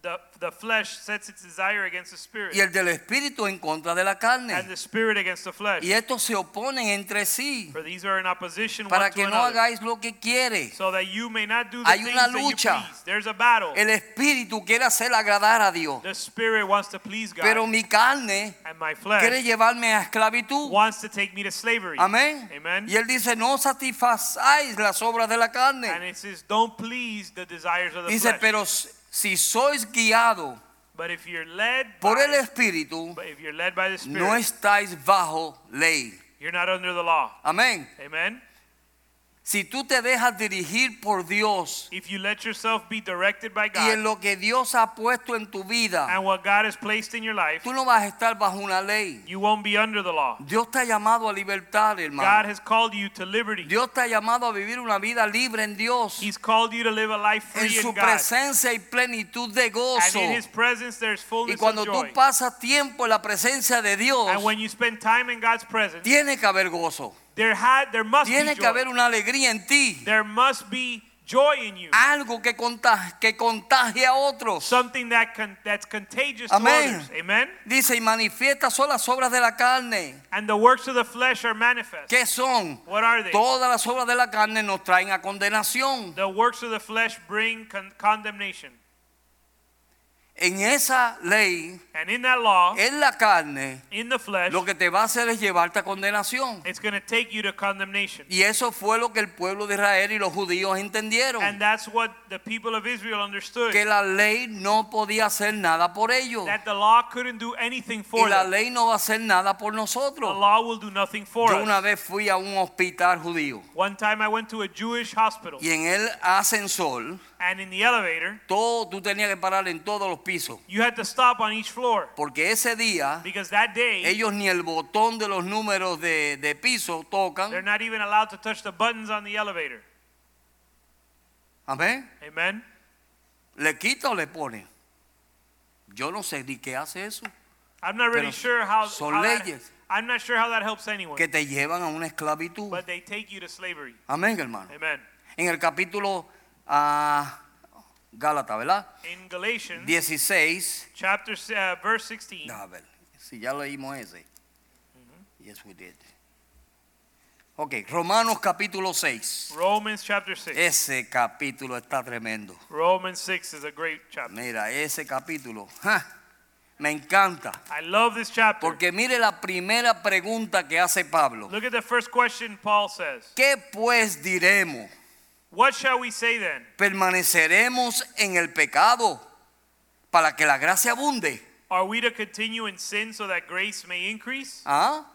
the, the flesh sets its desire against the spirit, Y el del espíritu en contra de la carne. and the spirit against the flesh. Y estos se oponen entre sí For these are in opposition para one to que no another, hagáis lo que quiere. so that you may not do the Hay una lucha. There's a battle. El espíritu quiere hacer agradar a Dios. The spirit wants to please God, Pero mi carne and my quiere flesh llevarme a esclavitud. wants to take me to slavery. Amén. Amen. Y él dice, no satisfazáis las obras de la And carne. it says, don't please the desires of the Dice, flesh. pero si sois guiados but if you're led por by, el espíritu, but if you're led by the spirit, no estáis bajo ley. you're not under the law. Amén. Amen. Si tú te dejas dirigir por Dios If you let yourself be directed by y en God lo que Dios ha puesto en tu vida, and what God has placed in your life, tú no vas a estar bajo una ley. you won't be under the law. Dios te ha llamado a libertad, God hermano. has called you to liberty. Dios te ha llamado a vivir una vida libre en Dios, He's called you to live a life en free su in God. presencia y plenitud de And gozo. in His presence, there's Y fullness cuando of tú joy. pasas tiempo en la presencia de Dios, And when you spend time in God's presence, tiene que haber gozo. There had there must be Tiene que joy. haber una alegría en ti. There must be joy in you. Algo que contagie, que contagie a otros. Something that con, that's contagious Amén. to others. Amen. Dice, y manifiesta son las obras de la carne. And the works of the flesh are manifest. ¿Qué son? What are they? Todas las obras de la carne nos traen a condenación. The works of the flesh bring con- condemnation. En esa ley, And in that law, en la carne, in the flesh, lo que te va a hacer es llevarte a condenación. it's going to take you to condemnation. Y eso fue lo que el pueblo de Israel y los judíos entendieron. And that's what the people of Israel understood. Que la ley no podía hacer nada por ellos. That the law couldn't do anything Y for la them. ley no va a hacer nada por The nosotros. law will do nothing for Yo una us. vez fui a un hospital judío One time I went to a Jewish hospital, y en el ascensor, and in the elevator, todo, tú tenías que parar en todos los pisos. you had to stop on each floor Porque ese día because that day ellos ni el botón de los números de, de piso they're tocan. not even allowed to touch the buttons on the elevator. Amén. Amen. ¿Le quita o le pone? Yo no sé ni qué hace eso. I'm not really Pero sure how, son how that, leyes. I'm not sure how that helps anyone, Que te llevan a una esclavitud. but they take you to slavery. Amén, hermano. Amen. En el capítulo ah, Gálatas, ¿verdad? In Galatians 16. chapter uh, verse 16, A ver, si ya leímos ese. Yes, we did. Ok, Romanos capítulo 6. Romans chapter 6. Ese capítulo está tremendo. Romans 6 is a great chapter. Mira, ese capítulo. ¡ja! Me encanta. I love this chapter. Porque mire la primera pregunta que hace Pablo. Look at the first question Paul says. ¿Qué pues diremos? What shall we say then? ¿Permaneceremos en el pecado para que la gracia abunde? Are we to continue in sin so that grace may increase? ¿Ah?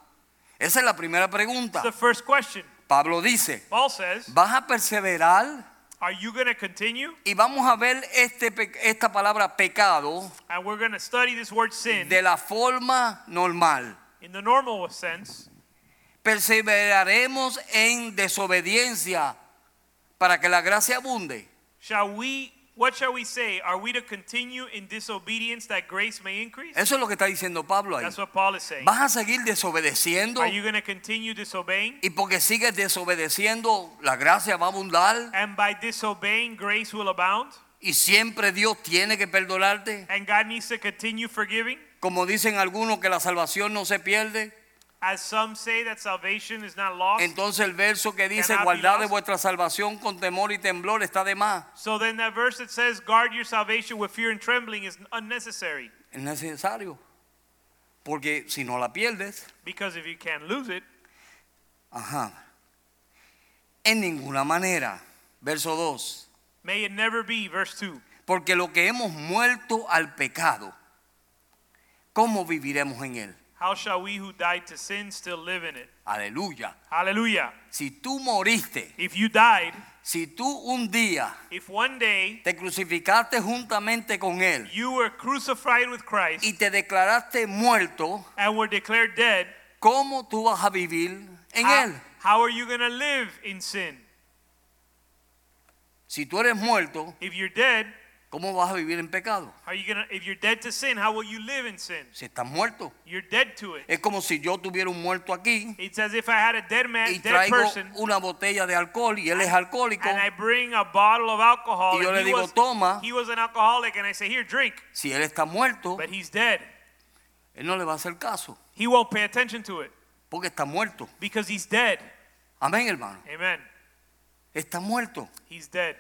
Esa es la primera pregunta. That's the first question. Pablo dice, Paul says, ¿vas a perseverar? Are you going to continue? Y vamos a ver este, esta palabra pecado And we're going to study this word sin de la forma normal. in the normal sense. Perseveraremos en desobediencia para que la gracia abunde. Shall we, what shall we say? Are we to continue in disobedience that grace may increase? Eso es lo que está diciendo Pablo ahí. That's what Paul is saying. ¿Vas a seguir desobedeciendo? Are you going to continue disobeying? Y porque sigues desobedeciendo, la gracia va a abundar And by disobeying, grace will abound? y siempre Dios tiene que perdonarte. And God needs to continue forgiving? Como dicen algunos que la salvación no se pierde. As some say that salvation is not lost, Entonces el verso que dice guardad de vuestra salvación con temor y temblor está de más. so then that verse that says guard your salvation with fear and trembling is unnecessary. Es necesario. Porque si no la pierdes, Because if you can't lose it, ajá. En ninguna manera. Verso 2. may it never be, verse 2. Porque lo que hemos muerto al pecado, ¿cómo viviremos en él? How shall we who died to sin still live in it? Aleluya. Hallelujah. Si tú moriste, If you died, si tú un día if one day te crucificaste juntamente con él you were crucified with Christ y te declaraste muerto, and were declared dead, ¿cómo tú vas a vivir en how, él? how are you going to live in sin? Si tú eres muerto, If you're dead, ¿cómo vas a vivir en pecado? how you if you're dead to sin, how will you live in sin? Si estás muerto. You're dead to it. Es como si yo tuviera un muerto aquí It's as if I had a dead man, y dead traigo person, una botella de alcohol y él es alcohólico. and I bring a bottle of alcohol. Y yo le he, digo, was, "Toma." he was an alcoholic, and I say, "Here, drink," Si él está muerto, but he's dead. él no le va a hacer caso He won't pay attention to it porque está muerto. because he's dead. Amén, hermano. Amen. Está muerto. He's dead.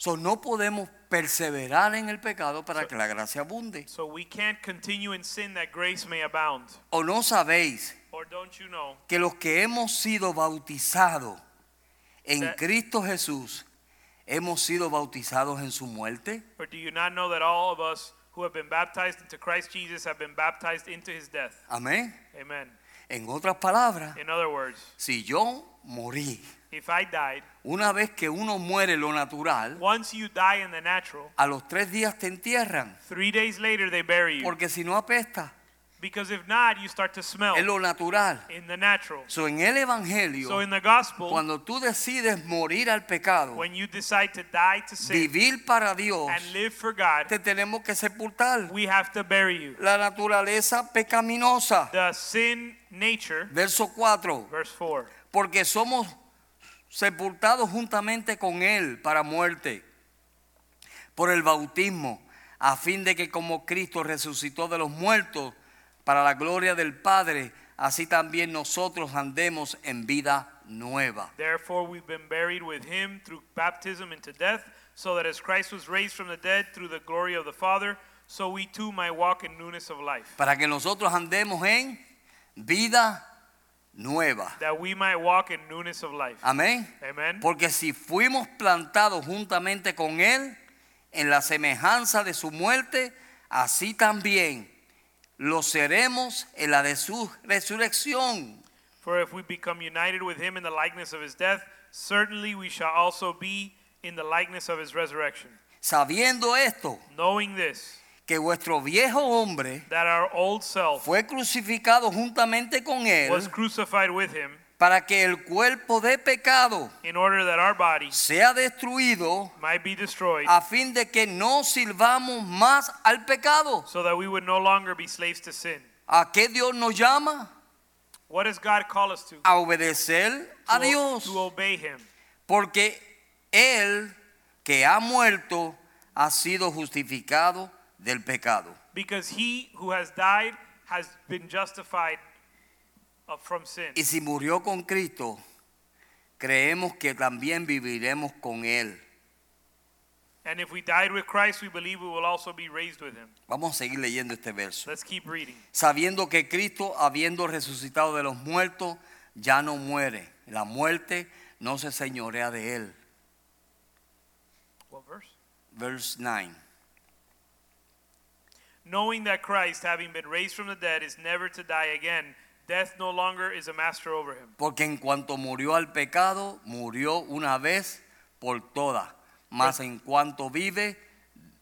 So, no podemos perseverar en el pecado para que la gracia abunde. So we can't continue in sin that grace may abound. ¿O no sabéis Or don't you know que los que hemos sido bautizados en That- Cristo Jesús, hemos sido bautizados en su muerte? Or do you not know that all of us who have been baptized into Christ Jesus have been baptized into his death? Amén. Amen. En otras palabras, In other words, si yo morí, if I died, una vez que uno muere lo natural, once you die in the natural, a los tres días te entierran, three days later they bury you. porque si no apesta, Because if not, you start to smell es lo natural. in the natural. So, en el Evangelio, So in the gospel, cuando tú decides morir al pecado, when you decide to die to sin vivir para Dios, and live for God, te tenemos que sepultar. we have to bury you. La naturaleza pecaminosa. The sin nature, Verso 4. verse 4. Porque somos sepultados juntamente con Él para muerte por el bautismo, a fin de que como Cristo resucitó de los muertos para la gloria del Padre, así también nosotros andemos en vida nueva. Therefore, we've been buried with him through baptism into death, so that as Christ was raised from the dead through the glory of the Father, so we too might walk in newness of life. Para que nosotros andemos en vida nueva. That we might walk in newness of life. Amén. Amen. Porque si fuimos plantados juntamente con Él en la semejanza de su muerte, así también lo seremos en la de su resurrección. For if we become united with him in the likeness of his death, certainly we shall also be in the likeness of his resurrection. Sabiendo esto, Knowing this, que vuestro viejo hombre that our old self fue crucificado juntamente con Él was crucified with him, para que el cuerpo de pecado in order that our body sea destruido might be destroyed, a fin de que no sirvamos más al pecado. so that we would no longer be slaves to sin. ¿A qué Dios nos llama? What does God call us to? A obedecer a to, Dios. to obey him. Porque Él que ha muerto ha sido justificado del pecado. Because he who has died has been justified uh, from sin. Y si murió con Cristo, creemos que también viviremos con Él. And if we died with Christ, we believe we will also be raised with him. Vamos a seguir leyendo este verso. Let's keep reading. Sabiendo que Cristo, habiendo resucitado de los muertos, ya no muere. La muerte no se señorea de Él. What verse? Verse 9. Knowing that Christ, having been raised from the dead, is never to die again, death no longer is a master over him. Porque en cuanto murió al pecado, murió una vez por todas. Mas en cuanto vive,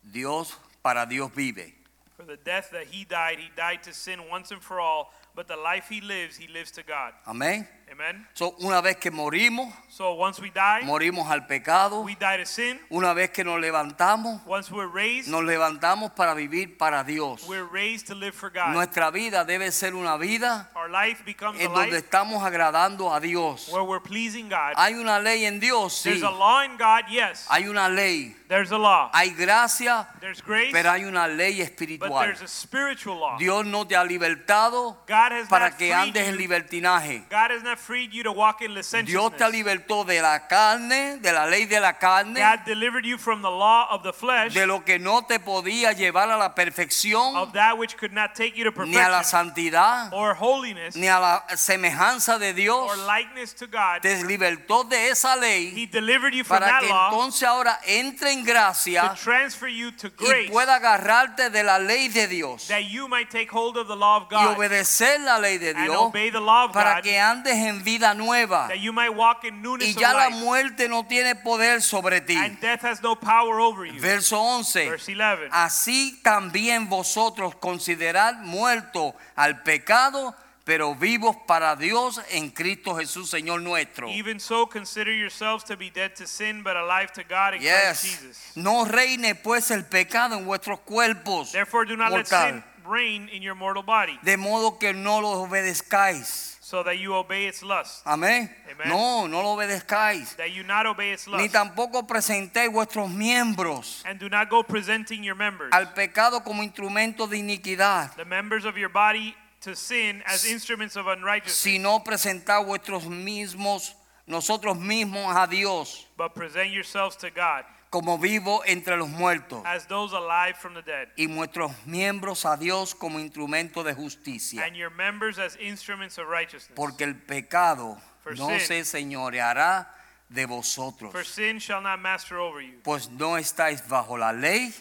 Dios para Dios vive. For the death that he died, he died to sin once and for all, but the life he lives, he lives to God. Amén. Amen. So, una vez que morimos, So once we die, morimos al pecado. we die to sin. Una vez que nos levantamos, Once we're raised, nos levantamos para vivir para Dios. we're raised to live for God. Nuestra vida debe ser una vida Our life becomes a en donde life estamos agradando a Dios. where we're pleasing God. Hay una ley en Dios, sí. There's a law in God, yes. Hay una ley. There's a law. Hay gracia, There's grace, pero hay una ley but espiritual. there's a spiritual law. Dios no te ha libertado God has para not que andes en libertinaje. God has not freed you to walk in Dios te libertó de la carne, de la ley de la carne, God delivered you from the law of the flesh, de lo que no te podía llevar a la perfección, of that which could not take you to ni a la perfection santidad, or holiness ni a la semejanza de Dios. or likeness to God. Te libertó de esa He ley delivered you from para that que law entonces ahora entre en to gracia transfer you to y grace pueda agarrarte de la ley de Dios that you might take hold of the law of y God obedecer la ley de and Dios obey the law of para God que andes en vida nueva that you might walk in y ya la muerte no tiene poder sobre ti. and death has no power over you. Verso 11. Verse 11. Así también vosotros considerad muerto al pecado, pero vivos para Dios en Cristo Jesús, Señor nuestro. Even so, consider yourselves to be dead to sin, but alive to God in Christ Yes. Jesus. No reine pues el pecado en vuestros cuerpos. Therefore, do not let mortal, sin reign in your mortal body, de modo que no lo obedezcáis. So that you obey its lust. Amén. Amen. No, no lo obedezcáis. That you not obey its lust. Ni tampoco presentéis vuestros miembros and do not go presenting your members, al pecado como instrumento de iniquidad, the members of your body, to sin as instruments of unrighteousness, sino presentad vuestros mismos, nosotros mismos a Dios but present yourselves to God como vivo entre los muertos as those alive from the dead, y nuestros miembros a Dios como instrumento de justicia. and your members as instruments of righteousness. Porque el pecado For no sin- se señoreará de vosotros, For sin shall not master over you, pues no estáis bajo la ley,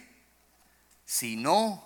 sino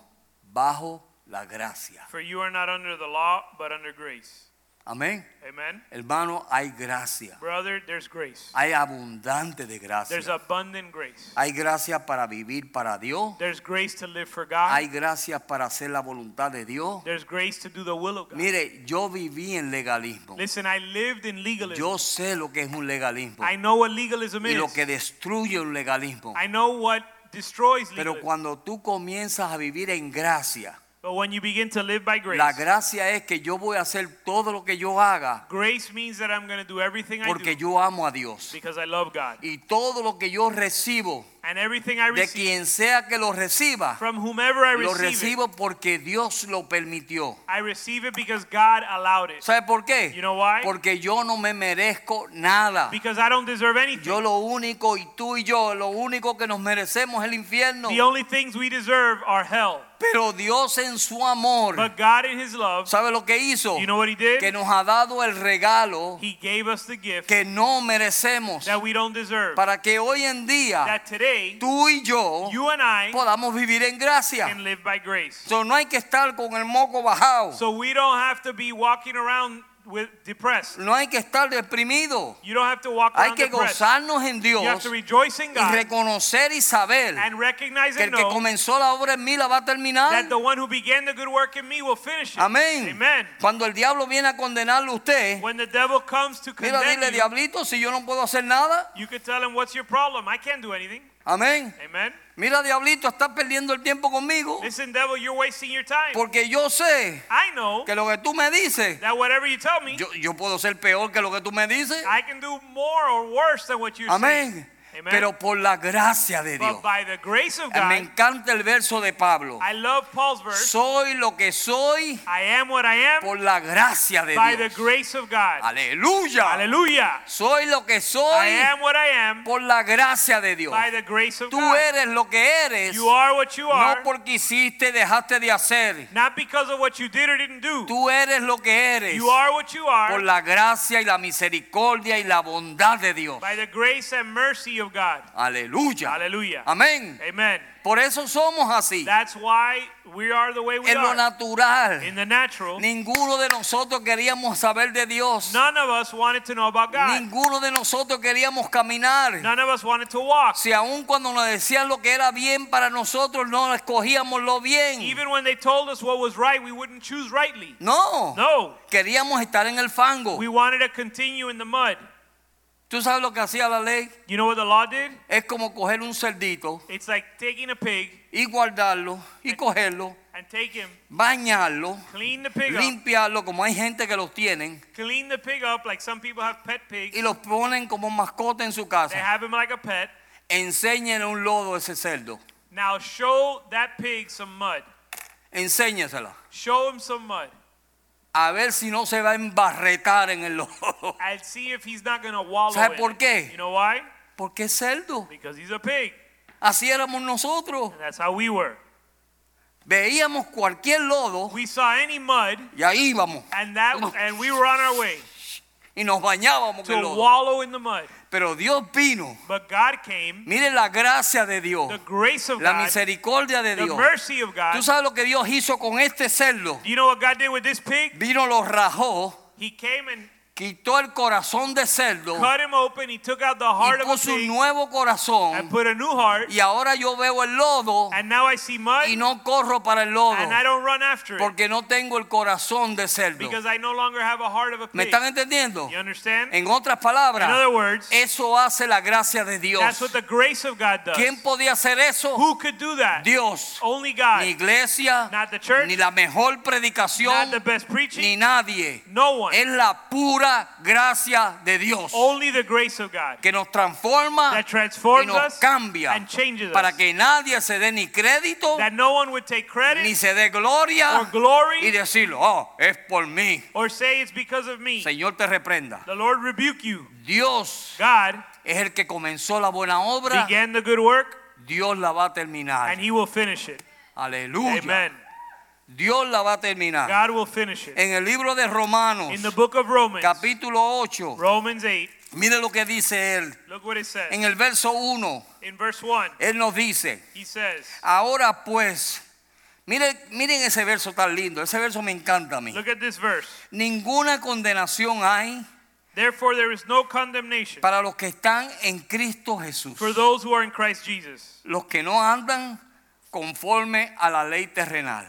bajo la gracia. for you are not under the law, but under grace. Amén. Amen. Hermano, hay gracia. Brother, there's grace. Hay abundante de gracia. There's abundant grace. Hay gracia para vivir para Dios. There's grace to live for God. Hay gracia para hacer la voluntad de Dios. There's grace to do the will of God. Mire, yo viví en legalismo. Listen, I lived in legalism. Yo sé lo que es un legalismo I know what legalism y is. lo que destruye un legalismo. I know what destroys Pero legalism. cuando tú comienzas a vivir en gracia, But when you begin to live by grace, la gracia es que yo voy a hacer todo lo que yo haga grace means that I'm going to do everything I porque do yo amo a Dios. because I love God. Y todo lo que yo recibo And everything I de receive quien sea que lo reciba, from whomever I lo receive it, recibo porque Dios lo permitió. I receive it because God allowed it. ¿Sabe por qué? You know why? Porque yo no me merezco nada. Because I don't deserve anything. Yo lo único y tú y yo, lo único que nos merecemos es el infierno. The only things we deserve are hell. Pero Dios en su amor, But God in His love, ¿sabe lo que hizo? you know what He did? Que nos ha dado el regalo He gave us the gift que no merecemos that we don't deserve. para que hoy en día That today, tú y yo you and I podamos vivir en gracia. can live by grace. So, no hay que estar con el moco bajado. So we don't have to be walking around with depressed. No hay que estar deprimido. You don't have to walk Hay que depressed. gozarnos en You have Dios to rejoice in y God reconocer y saber and recognize que el que comenzó la obra en mí la va a terminar. that the one who began the good work in me will finish it. Amén. Amen. Cuando el diablo viene a condenarle a usted, When the devil comes to mira, dile, you, diablito, si yo no puedo hacer nada. you could tell him, what's your problem? I can't do anything. Amén. Amen. Mira, diablito, estás perdiendo el tiempo conmigo. Listen, devil, you're wasting your time. Porque yo sé I know que lo que tú me dices, that whatever you tell me, yo, yo puedo ser peor que lo que tú me dices. I can do more or worse than what you're Amén. saying. Amen. Pero por la gracia de Dios. grace of Me God, encanta el verso de Pablo. I love Paul's verse. Soy lo que soy I am what I am por la gracia de by the Dios. grace of God. Aleluya. Hallelujah. Soy lo que I soy am what I am por la gracia de Dios. Tú God. eres lo que eres, You are what you are, no porque hiciste, dejaste de hacer. not because of what you did or didn't do. Tú eres lo que eres You are what you are por la gracia y la misericordia y la bondad de Dios. by the grace and mercy of God. Aleluya. Hallelujah. Amén. Amen. Por eso somos así. That's why we are the way we En lo are. natural. In the natural, Ninguno de nosotros queríamos saber de Dios. none of us wanted to know about God. Ninguno de nosotros queríamos caminar. None of us wanted to walk. Si aun cuando nos decían lo que era bien para nosotros, no escogíamos lo bien. Even when they told us what was right, we wouldn't choose rightly. No. No, Queríamos estar en el fango. we wanted to continue in the mud. ¿Tú sabes lo que hacía la ley? You know what the law did? Es como coger un cerdito It's like taking a pig y guardarlo y cogerlo, and take him, bañarlo, clean the pig up, limpiarlo, como hay gente que los tienen, clean the pig up like some people have pet pigs. y los ponen como mascota en su They casa. have him like a pet. Enséñenle un lodo a ese cerdo. Now show that pig some mud. Enséñasela. Show him some mud. A ver si no se va a embarretar en el lodo. And see if he's not to wallow ¿Sabe por qué? You know why? Porque es cerdo. Because he's a pig. Así éramos nosotros. And that's how we were. Veíamos cualquier lodo We saw any mud y ahí íbamos. and that and we were on our way Y nos bañábamos en el lodo. wallow in the mud. Pero Dios vino. But God came, Miren la gracia de Dios. the grace of La God, misericordia de the Dios. mercy of God. ¿Tú sabes lo que Dios hizo con este cerdo? Do you know what God did with this pig? Vino, lo rajó, He came and quitó el corazón de cerdo, cut him open. He took out the y heart of a puso un pig nuevo and corazón. put a new heart. Y ahora yo veo el lodo And now I see mud y no corro para el lodo and I don't run after it porque no tengo el corazón de cerdo. because I no longer have a heart of a ¿Me pig. están entendiendo? You understand? En otras In palabras, other words, eso hace la gracia de Dios. that's what the grace of God does. ¿Quién podía hacer eso? Who could do that? Dios. Only Ni God. iglesia, Not the church, ni la mejor Not predicación, the best ni preaching. nadie. No one. Es la pura gracia de Dios Only the grace of God que nos transforma that y nos us cambia and changes para us. que nadie se dé ni crédito That no one would take ni credit se dé gloria or glory y decirlo, oh, es por mí. or say it's because of me. Señor te reprenda. The Lord rebuke you. Dios God es el que comenzó la buena obra, began the good work Dios la va a terminar. and he will finish it. Aleluya. Amen. Dios la va a terminar. God will finish it. En el libro de Romanos, In the book of Romans, capítulo 8, Romans 8, mire lo que dice él. look what it says. En el verso 1, In verse 1, él nos dice, he says, ahora pues, mire, miren ese verso tan lindo, ese verso me encanta a mí. look at this verse. Ninguna condenación hay Therefore, there is no condemnation para los que están en Cristo Jesús, for those who are in Christ Jesus, los que no andan conforme a la ley terrenal,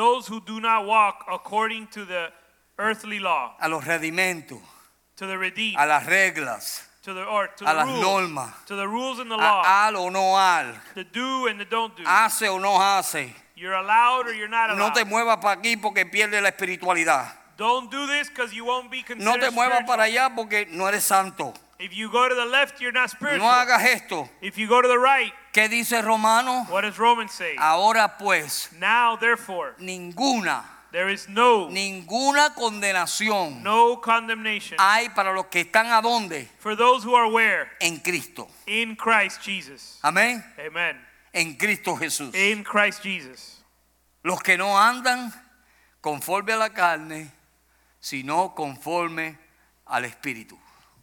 those who do not walk according to the earthly law, a los to the redeemed, a las reglas, to the or to a the las rules, normas, to the rules and the law, a al o no al, the do and the don't do. hace o no hace. You're allowed or you're not allowed. No te muevas para aquí porque pierdes la espiritualidad. Don't do this because you won't be considered No te muevas para allá porque no eres santo. If you go to the left, you're not spiritual. No hagas esto. If you go to the right, ¿Qué dice Romano? what does Romans say? Ahora pues, Now, therefore, ninguna, there is no ninguna condenación no condemnation hay para los que están a dónde? for those who are where En Cristo. in Christ Jesus. Amén. Amen. En Cristo Jesús. In Christ Jesus. Los que no andan conforme a la carne, sino conforme al Espíritu.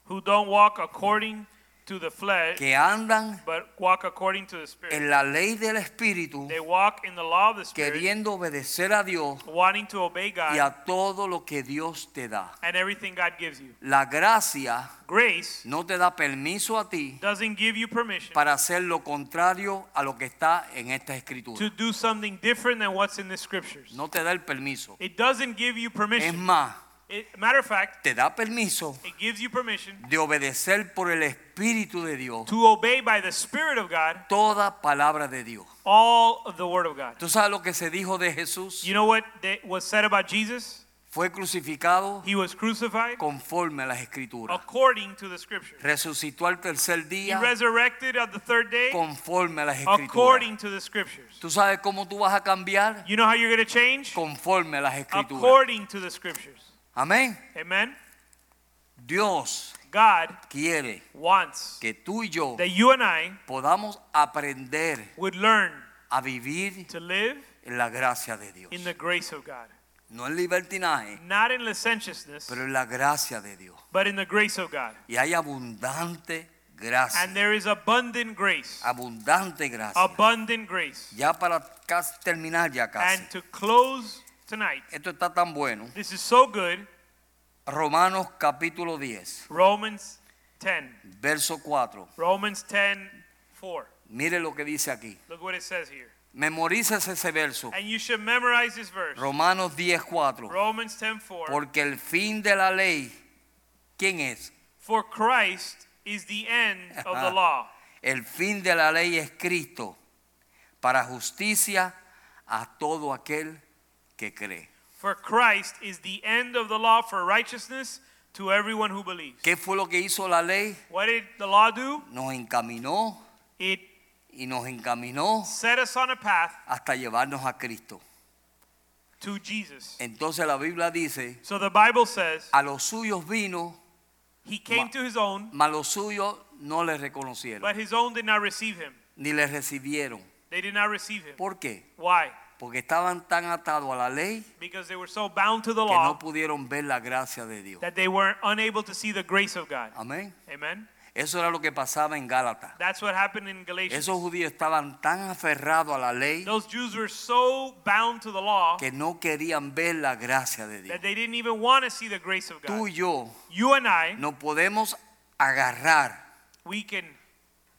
Who don't walk according to the flesh, Que andan but walk according to the Spirit. en la ley del Espíritu, They walk in the law of the Spirit, queriendo obedecer a Dios wanting to obey y God a todo lo que Dios te da. and everything God gives you. La gracia Grace no te da permiso a ti doesn't give you permission para hacer lo contrario a lo que está en esta to escritura. do something different than what's in the scriptures. No te da el permiso. It doesn't give you Es permission. más, It, matter of fact, te da permiso it gives you permission de obedecer por el Espíritu de Dios to obey by the Spirit of God toda palabra de Dios. all of the Word of God. ¿Tú sabes lo que se dijo de Jesús? You know what they, was said about Jesus? Fue crucificado He was crucified conforme a las escrituras. according to the scriptures. Resucitó al tercer He día resurrected on the third day conforme a las escrituras. according to the scriptures. ¿Tú sabes cómo tú vas a cambiar? You know how you're going to change? Conforme a las escrituras. According to the scriptures. Amén. Amen. Dios God quiere wants que tú y yo that you and I podamos aprender would learn a vivir to live en la gracia de Dios. in the grace of God. No en libertinaje, Not in licentiousness, pero en la gracia de Dios. but in the grace of God. Y hay abundante gracia. And there is abundant grace. Abundante gracia. Abundant grace. Ya para terminar ya casi. And to close tonight, Esto está tan bueno. this is so good. Romanos capítulo 10, Romans 10. verso 4. Romans 10 4. Mire lo que dice aquí. Look what it says here. Memorízase ese verso. And you should memorize this verse. Romanos 10, 4. Romans 10 4. Porque el fin de la ley, ¿quién es? For Christ is the end of the law. El fin de la ley es Cristo para justicia a todo aquel que cree. For Christ is the end of the law for righteousness to everyone who believes. ¿Qué fue lo que hizo la ley? What did the law do? Nos encaminó It y nos encaminó set us on a path hasta llevarnos a Cristo. to Jesus. Entonces la Biblia dice, So the Bible says a los suyos vino, he came Ma- to his own, mas los suyos no le reconocieron, but his own did not receive him. ni le recibieron. They did not receive him. ¿Por qué? Why? Porque estaban tan atados a la ley Because they were so bound to the que no law pudieron ver la gracia de Dios. that they were unable to see the grace of God. Amén. Amen. Eso era lo que pasaba en Gálatas. That's what happened in Galatians. Esos judíos estaban tan aferrados a la ley Those Jews were so bound to the law que no querían ver la gracia de Dios. that they didn't even want to see the grace of Tú God. y yo You and I, no podemos agarrar we can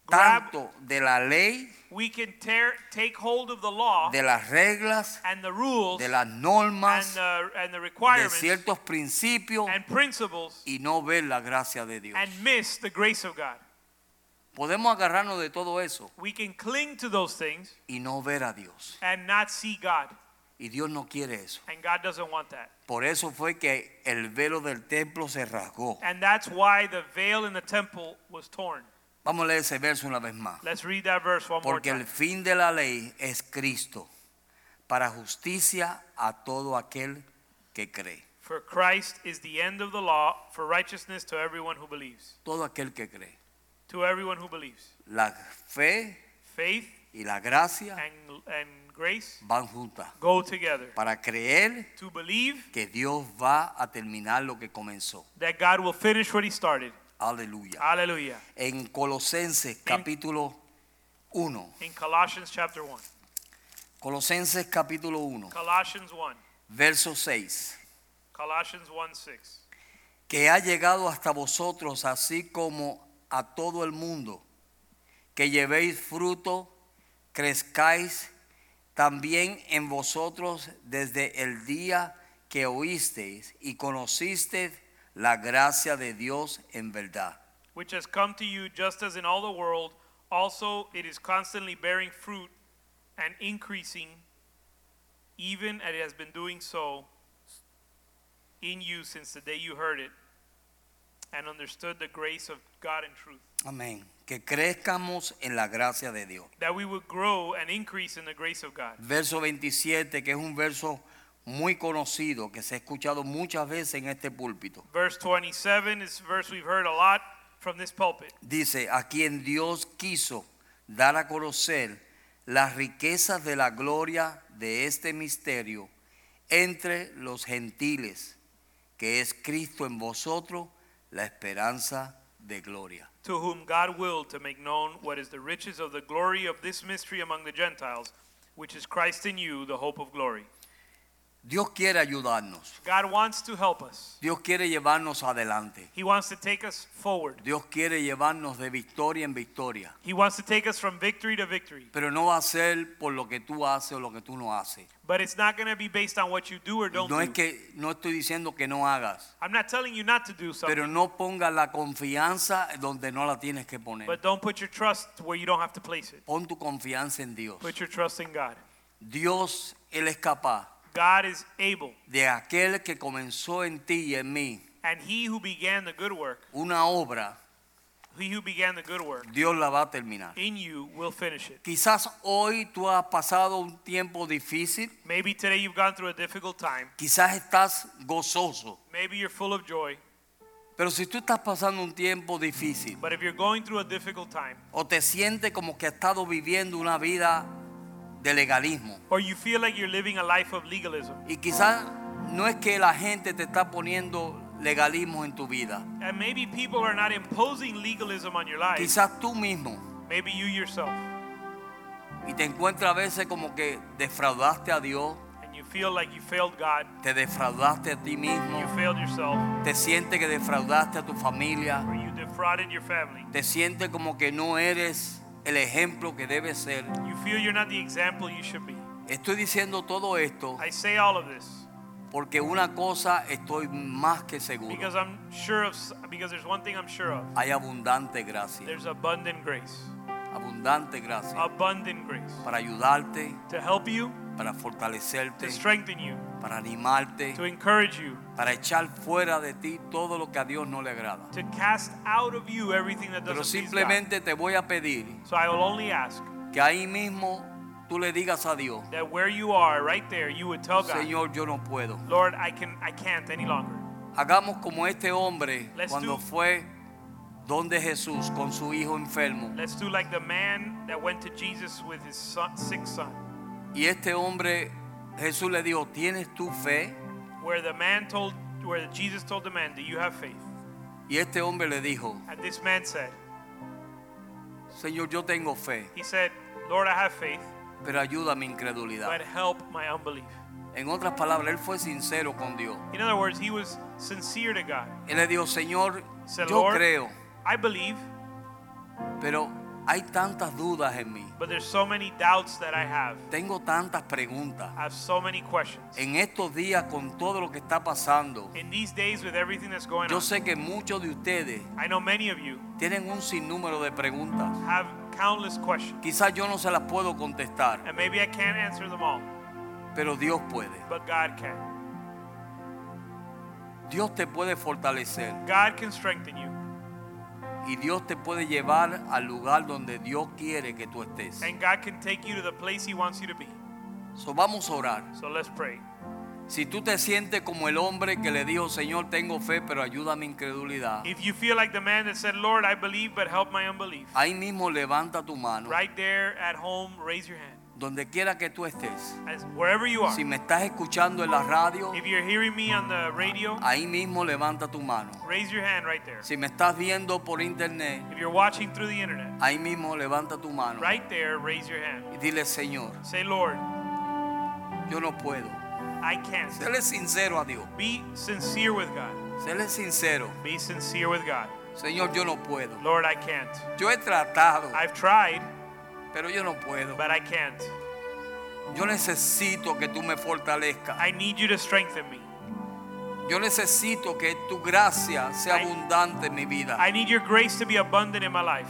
tanto de la ley, we can tear, take hold of the law de las reglas, and the rules de and las normas, the, and the de requirements ciertos principios and principles y no ver la gracia de Dios. and miss the grace of God. Podemos agarrarnos de todo eso We can cling to those things y no ver a Dios. and not see God. Y Dios no quiere eso. And God doesn't want that. Por eso fue que el velo del templo se rasgó. And that's why the veil in the temple was torn. Vamos a leer ese verso una vez más. Let's read that verse one more Porque el time. fin de la ley es Cristo, para justicia a todo aquel que cree. For Christ is the end of the law for righteousness to everyone who believes. Todo aquel que cree. To everyone who believes. La fe Faith y la gracia and, and grace van juntas. go together. Para creer To believe que Dios va a terminar lo que comenzó. that God will finish what he started. Aleluya. Hallelujah. En Colosenses capítulo 1. In Colossians chapter 1. Colosenses capítulo 1, Colossians 1. verso 6. Colossians 1 6. que ha llegado hasta vosotros, así como a todo el mundo, que llevéis fruto, crezcáis también en vosotros desde el día que oísteis y conocisteis la gracia de Dios en verdad. Which has come to you just as in all the world, also it is constantly bearing fruit and increasing, even as it has been doing so in you since the day you heard it and understood the grace of God and truth. Amén. Que crezcamos en la gracia de Dios. That we would grow and increase in the grace of God. Verso 27, que es un verso muy conocido, que se ha escuchado muchas veces en este púlpito. Verse 27 is a verse we've heard a lot from this pulpit. Dice, a quien Dios quiso dar a conocer las riquezas de la gloria de este misterio entre los gentiles, que es Cristo en vosotros, la esperanza de gloria. To whom God willed to make known what is the riches of the glory of this mystery among the Gentiles, which is Christ in you, the hope of glory. Dios quiere ayudarnos. God wants to help us. Dios quiere llevarnos adelante. He wants to take us forward. Dios quiere llevarnos de victoria en victoria. He wants to take us from victory to victory. Pero no va a ser por lo que tú haces o lo que tú no haces. But it's not going to be based on what you do or don't No es do. que no estoy diciendo que no hagas, I'm not telling you not to do something, pero no pongas la confianza donde no la tienes que poner. but don't put your trust where you don't have to place it. Pon tu confianza en Dios. Put your trust in God. Dios, Él es capaz God is able, de aquel que comenzó en ti y en mí and he who began the good work, una obra, he who began the good work Dios la va a terminar. in you will finish it. Quizás hoy tú has pasado un tiempo difícil, Maybe today you've gone through a difficult time. quizás estás gozoso, Maybe you're full of joy. pero si tú estás pasando un tiempo difícil But if you're going through a difficult time, o te sientes como que has estado viviendo una vida de legalismo. Or you feel like you're living a life of legalism, y quizás no es que la gente te está poniendo legalismo en tu vida, and maybe people are not imposing legalism on your life, quizás tú mismo. Maybe you yourself, y te encuentras a veces como que defraudaste a Dios, and you feel like you failed God, te defraudaste a ti mismo, you failed yourself, te sientes que defraudaste a tu familia, or you defrauded your family. te sientes como que no eres el ejemplo que debes ser. You feel you're not the example you should be. Estoy diciendo todo esto I say all of this Porque una cosa estoy más que seguro. Because I'm sure of, because there's one thing I'm sure of. Hay abundante gracia. There's abundant grace. Abundante gracia. Abundant grace. Para ayudarte, To help you, para fortalecerte, to strengthen you, para animarte, to encourage you, para echar fuera de ti todo lo que a Dios no le agrada. to cast out of you everything that Pero simplemente te voy a pedir So I will only ask que ahí mismo tú le digas a Dios, that where you are, right there, you would tell God, Señor, yo no puedo. Lord, I can, I can't any longer. Hagamos como este hombre Let's cuando do- fue donde Jesús con su hijo enfermo. Let's do like the man that went to Jesus with his son, sick son, Y este hombre, Jesús le dijo, ¿tienes tu fe? where the man told, where Jesus told the man, "Do you have faith?" Y este hombre le dijo, And this man said, Señor, yo tengo fe, he said, "Lord, I have faith, pero ayuda mi incredulidad. but help my unbelief." En otras palabras, él fue sincero con Dios. In other words, he was sincere to God. Él le dijo, Señor, Said, yo creo, I believe, pero hay tantas dudas en mí. but there's so many doubts that I have. Tengo tantas preguntas. I have so many questions. En estos días, con todo lo que está pasando, In these days, with everything that's going yo on, sé que muchos de ustedes I know many of you tienen un sinnúmero de preguntas. have countless questions, Quizás yo no se las puedo contestar, and maybe I can't answer them all, pero Dios puede. but God can. Dios te puede fortalecer God can strengthen you, y Dios te puede llevar al lugar donde Dios quiere que tú estés. and God can take you to the place He wants you to be. So, vamos a orar. So let's pray. Si tú te sientes como el hombre que le dijo, Señor, tengo fe, pero ayuda mi incredulidad, If you feel like the man that said, Lord, I believe, but help my unbelief, ahí mismo levanta tu mano, right there at home, raise your hand. Donde quiera que tú estés. As, wherever you are. Si me estás escuchando en la radio, If you're hearing me on the radio, ahí mismo levanta tu mano. raise your hand right there. Si me estás viendo por internet, If you're watching through the internet, ahí mismo levanta tu mano right there, raise your hand. y dile, Señor, Say, Lord, yo no puedo. I can't. Séle sincero a Dios. Be sincere with God. Séle sincero. Be sincere with God. Señor, yo no puedo. Lord, I can't. Yo he tratado, I've tried, pero yo no puedo. but I can't. Yo necesito que tú me fortalezcas. I need you to strengthen me. Yo necesito que tu gracia sea I- abundante en mi vida. I need your grace to be abundant in my life.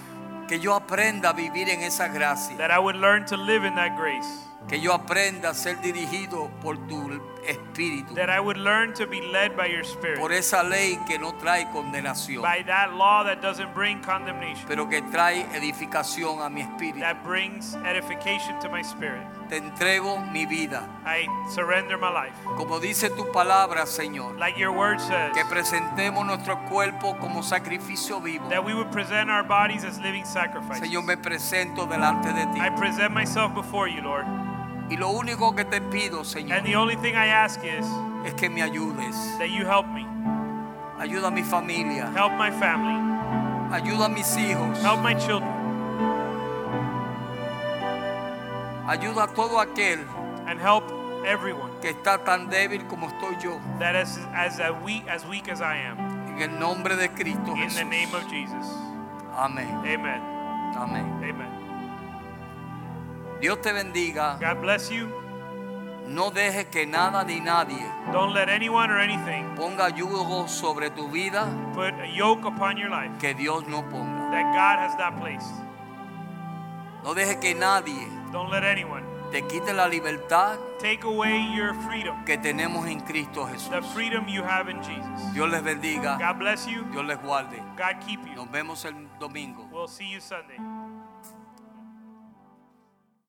Que yo aprenda a vivir en esa gracia. That I would learn to live in that grace. Que yo aprenda a ser dirigido por tu espíritu. That I would learn to be led by your spirit. Por esa ley que no trae condenación, By that law that doesn't bring condemnation. pero que trae edificación a mi espíritu. That brings edification to my spirit. Te entrego mi vida. I surrender my life. Como dice tu palabra, Señor, Like your word says. que presentemos nuestro cuerpo como sacrificio vivo. That we would present our bodies as living sacrifices. Señor, me presento delante de ti. I present myself before you, Lord. Y lo único que te pido, And Señor, the only thing I ask is es que me ayudes. that you help me. Ayuda a mi familia. Help my family. Ayuda a mis hijos. Help my children. Ayuda a todo aquel And help everyone que está tan débil como estoy yo. that is as, as, weak, as weak as I am. En el nombre de Cristo In Jesús. the name of Jesus. Amén. Amen. Amén. Amen. Dios te bendiga. God bless you. No dejes que nada ni nadie Don't let anyone or anything ponga yugo sobre tu vida put a yoke upon your life que Dios no ponga. that God has not placed. No dejes que nadie Don't let anyone te quite la libertad take away your freedom, que tenemos en Cristo Jesús. the freedom you have in Jesus. Dios les bendiga. God bless you. Dios les guarde. God keep you. Nos vemos el domingo. We'll see you Sunday.